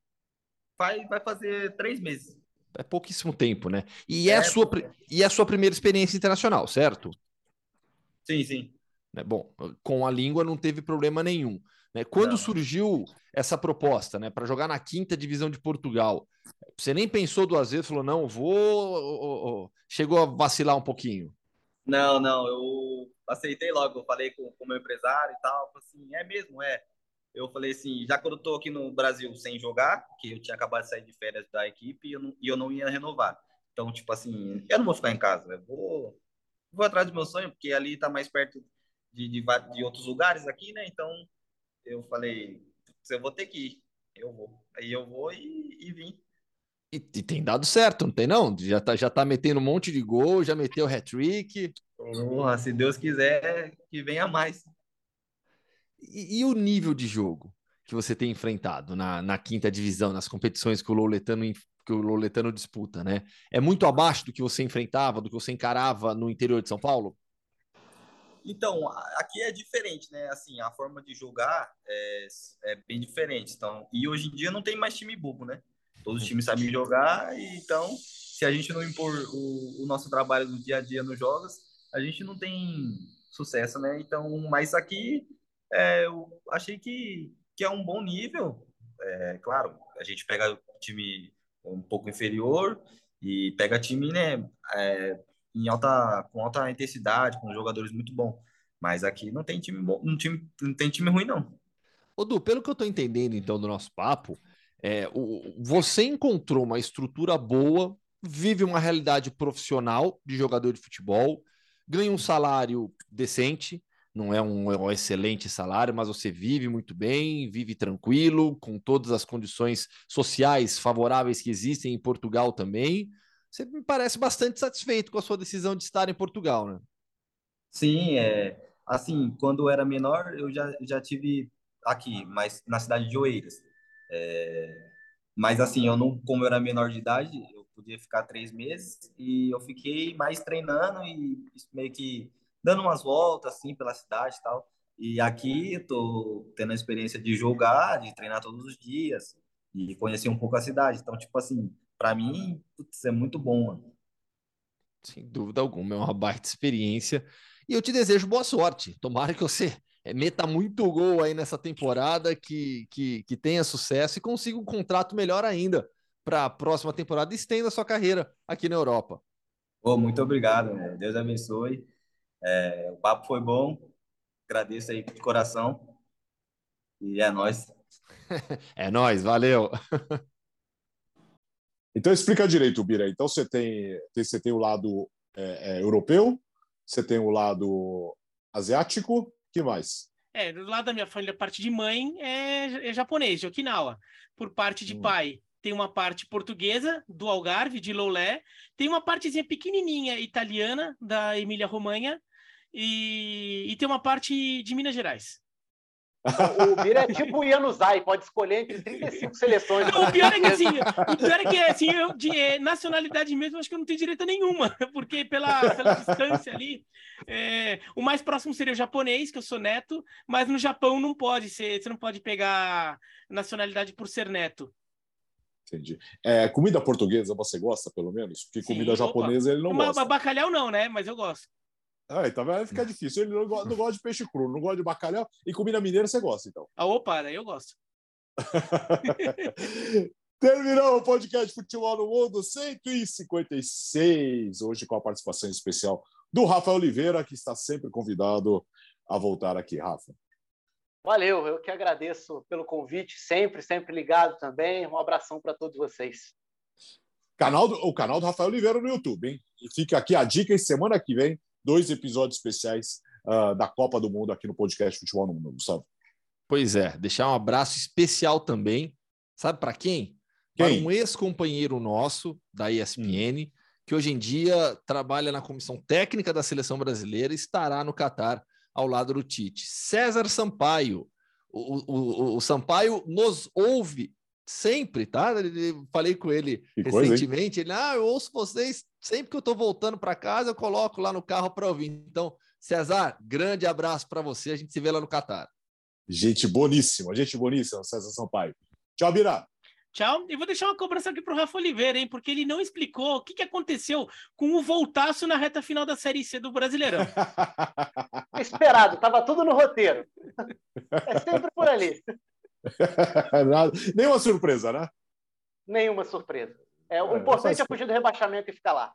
[SPEAKER 5] Vai, vai fazer três meses.
[SPEAKER 3] É pouquíssimo tempo, né? E é, é a sua, e é a sua primeira experiência internacional, certo?
[SPEAKER 5] Sim, sim.
[SPEAKER 3] Né? Bom, com a língua não teve problema nenhum. Né? Quando não. surgiu essa proposta né, para jogar na quinta divisão de Portugal, você nem pensou duas vezes, falou, não, vou. Ou, ou, chegou a vacilar um pouquinho?
[SPEAKER 5] Não, não, eu aceitei logo, eu falei com o meu empresário e tal, assim, é mesmo, é. Eu falei assim, já que eu tô aqui no Brasil sem jogar, que eu tinha acabado de sair de férias da equipe e eu não, e eu não ia renovar. Então, tipo assim, eu não vou ficar em casa, eu vou, vou atrás do meu sonho, porque ali tá mais perto de, de, de outros lugares aqui, né? Então, eu falei, eu vou ter que ir, eu vou. Aí eu vou e, e vim.
[SPEAKER 3] E, e, tem dado certo, não tem não? Já tá, já tá metendo um monte de gol, já meteu hat-trick.
[SPEAKER 5] Porra, se Deus quiser, que venha mais.
[SPEAKER 3] E, e, o nível de jogo que você tem enfrentado na, na quinta divisão, nas competições que o Louletano que o Louletano disputa, né? É muito abaixo do que você enfrentava, do que você encarava no interior de São Paulo?
[SPEAKER 5] Então, aqui é diferente, né? Assim, a forma de jogar é, é bem diferente. Então, e hoje em dia não tem mais time bobo, né? Todos os times sabem jogar, e então, se a gente não impor o, o nosso trabalho do dia a dia nos jogos, a gente não tem sucesso, né? Então, mas aqui é, eu achei que, que é um bom nível. É, claro, a gente pega time um pouco inferior e pega time, né? É, em alta, com alta intensidade, com jogadores muito bons. Mas aqui não tem time bom, não, time, não tem time ruim, não.
[SPEAKER 3] Ô, Du, pelo que eu estou entendendo, então, do nosso papo, é, o, você encontrou uma estrutura boa, vive uma realidade profissional de jogador de futebol, ganha um salário decente, não é um, excelente salário, mas você vive muito bem, vive tranquilo, com todas as condições sociais favoráveis que existem em Portugal também. Você me parece bastante satisfeito com a sua decisão de estar em Portugal, né?
[SPEAKER 5] Sim, é. Assim, quando era menor, eu já, já tive aqui, mas na cidade de Oeiras. É, mas assim, eu não, como eu era menor de idade, eu podia ficar três meses e eu fiquei mais treinando e meio que dando umas voltas assim pela cidade e tal. E aqui tô tendo a experiência de jogar, de treinar todos os dias e conhecer um pouco a cidade. Então, tipo assim, para mim, putz, é muito bom, mano.
[SPEAKER 3] Sem dúvida alguma, é uma baita experiência. E eu te desejo boa sorte. Tomara que você eh, meta muito gol aí nessa temporada, que, que, que tenha sucesso e consiga um contrato melhor ainda para a próxima temporada e estenda a sua carreira aqui na Europa.
[SPEAKER 5] Oh, muito obrigado, né? Deus abençoe. É, o papo foi bom. Agradeço aí de coração. E é nós. *laughs*
[SPEAKER 3] é nós, valeu. *laughs*
[SPEAKER 1] Então explica direito, Bira. Então você tem, você tem o lado é, é, europeu, você tem o lado asiático, que mais?
[SPEAKER 4] É, do lado da minha família, parte de mãe é, é japonês, de Okinawa. Por parte de hum. pai, tem uma parte portuguesa, do Algarve, de Loulé. Tem uma partezinha pequenininha italiana, da Emília-Romanha. E, e tem uma parte de Minas Gerais.
[SPEAKER 2] O, Bira é tipo o Ianuzai, pode escolher entre 35 seleções.
[SPEAKER 4] Não, o pior é que assim, o pior é que assim, eu, de é, nacionalidade mesmo, acho que eu não tenho direito a nenhuma, porque pela, pela distância ali, é, o mais próximo seria o japonês, que eu sou neto, mas no Japão não pode ser, você não pode pegar nacionalidade por ser neto.
[SPEAKER 1] Entendi. É, comida portuguesa você gosta, pelo menos? Porque Sim, comida opa. japonesa ele não Uma, gosta.
[SPEAKER 4] Bacalhau não, né? Mas eu gosto.
[SPEAKER 1] Ah, então vai ficar *laughs* difícil. Ele não, não gosta de peixe cru, não gosta de bacalhau. E comida mineira você gosta, então.
[SPEAKER 4] Ah, opa, eu gosto. *laughs*
[SPEAKER 1] Terminou o podcast Futebol no Mundo 156. Hoje com a participação especial do Rafael Oliveira, que está sempre convidado a voltar aqui. Rafa.
[SPEAKER 2] Valeu, eu que agradeço pelo convite, sempre, sempre ligado também. Um abração para todos vocês.
[SPEAKER 1] Canal do, o canal do Rafael Oliveira no YouTube, hein? E fica aqui a dica e semana que vem dois episódios especiais uh, da Copa do Mundo aqui no podcast Futebol no Mundo, Gustavo.
[SPEAKER 3] Pois é, deixar um abraço especial também, sabe para quem? quem? Para um ex-companheiro nosso da ESPN, hum. que hoje em dia trabalha na comissão técnica da seleção brasileira e estará no Catar ao lado do Tite. César Sampaio. O, o, o, Sampaio nos ouve sempre, tá? Falei com ele que recentemente. Coisa, ele, ah, eu ouço vocês sempre que eu estou voltando para casa, eu coloco lá no carro para ouvir. Então, Cesar, grande abraço para você. A gente se vê lá no Catar.
[SPEAKER 1] Gente boníssima, gente boníssima, César Sampaio. Tchau, Bira.
[SPEAKER 4] Tchau. E vou deixar uma cobrança aqui para o Rafa Oliveira, hein? Porque ele não explicou o que, que aconteceu com o voltaço na reta final da Série C do Brasileirão. *laughs*
[SPEAKER 2] Esperado, tava tudo no roteiro. É sempre por ali. *laughs*
[SPEAKER 1] Nenhuma surpresa, né?
[SPEAKER 2] Nenhuma surpresa. É, o é, importante é fugir do rebaixamento e ficar lá.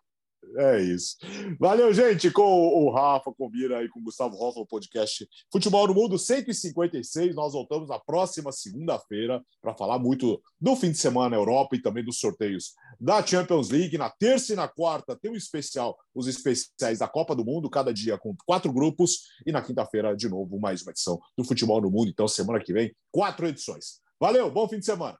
[SPEAKER 1] É isso. Valeu, gente, com o Rafa, com o Mira e com o Gustavo Hoffman, podcast Futebol no Mundo 156. Nós voltamos na próxima segunda-feira para falar muito do fim de semana na Europa e também dos sorteios da Champions League. Na terça e na quarta tem um especial, os especiais da Copa do Mundo, cada dia com quatro grupos. E na quinta-feira, de novo, mais uma edição do Futebol no Mundo. Então, semana que vem, quatro edições. Valeu, bom fim de semana.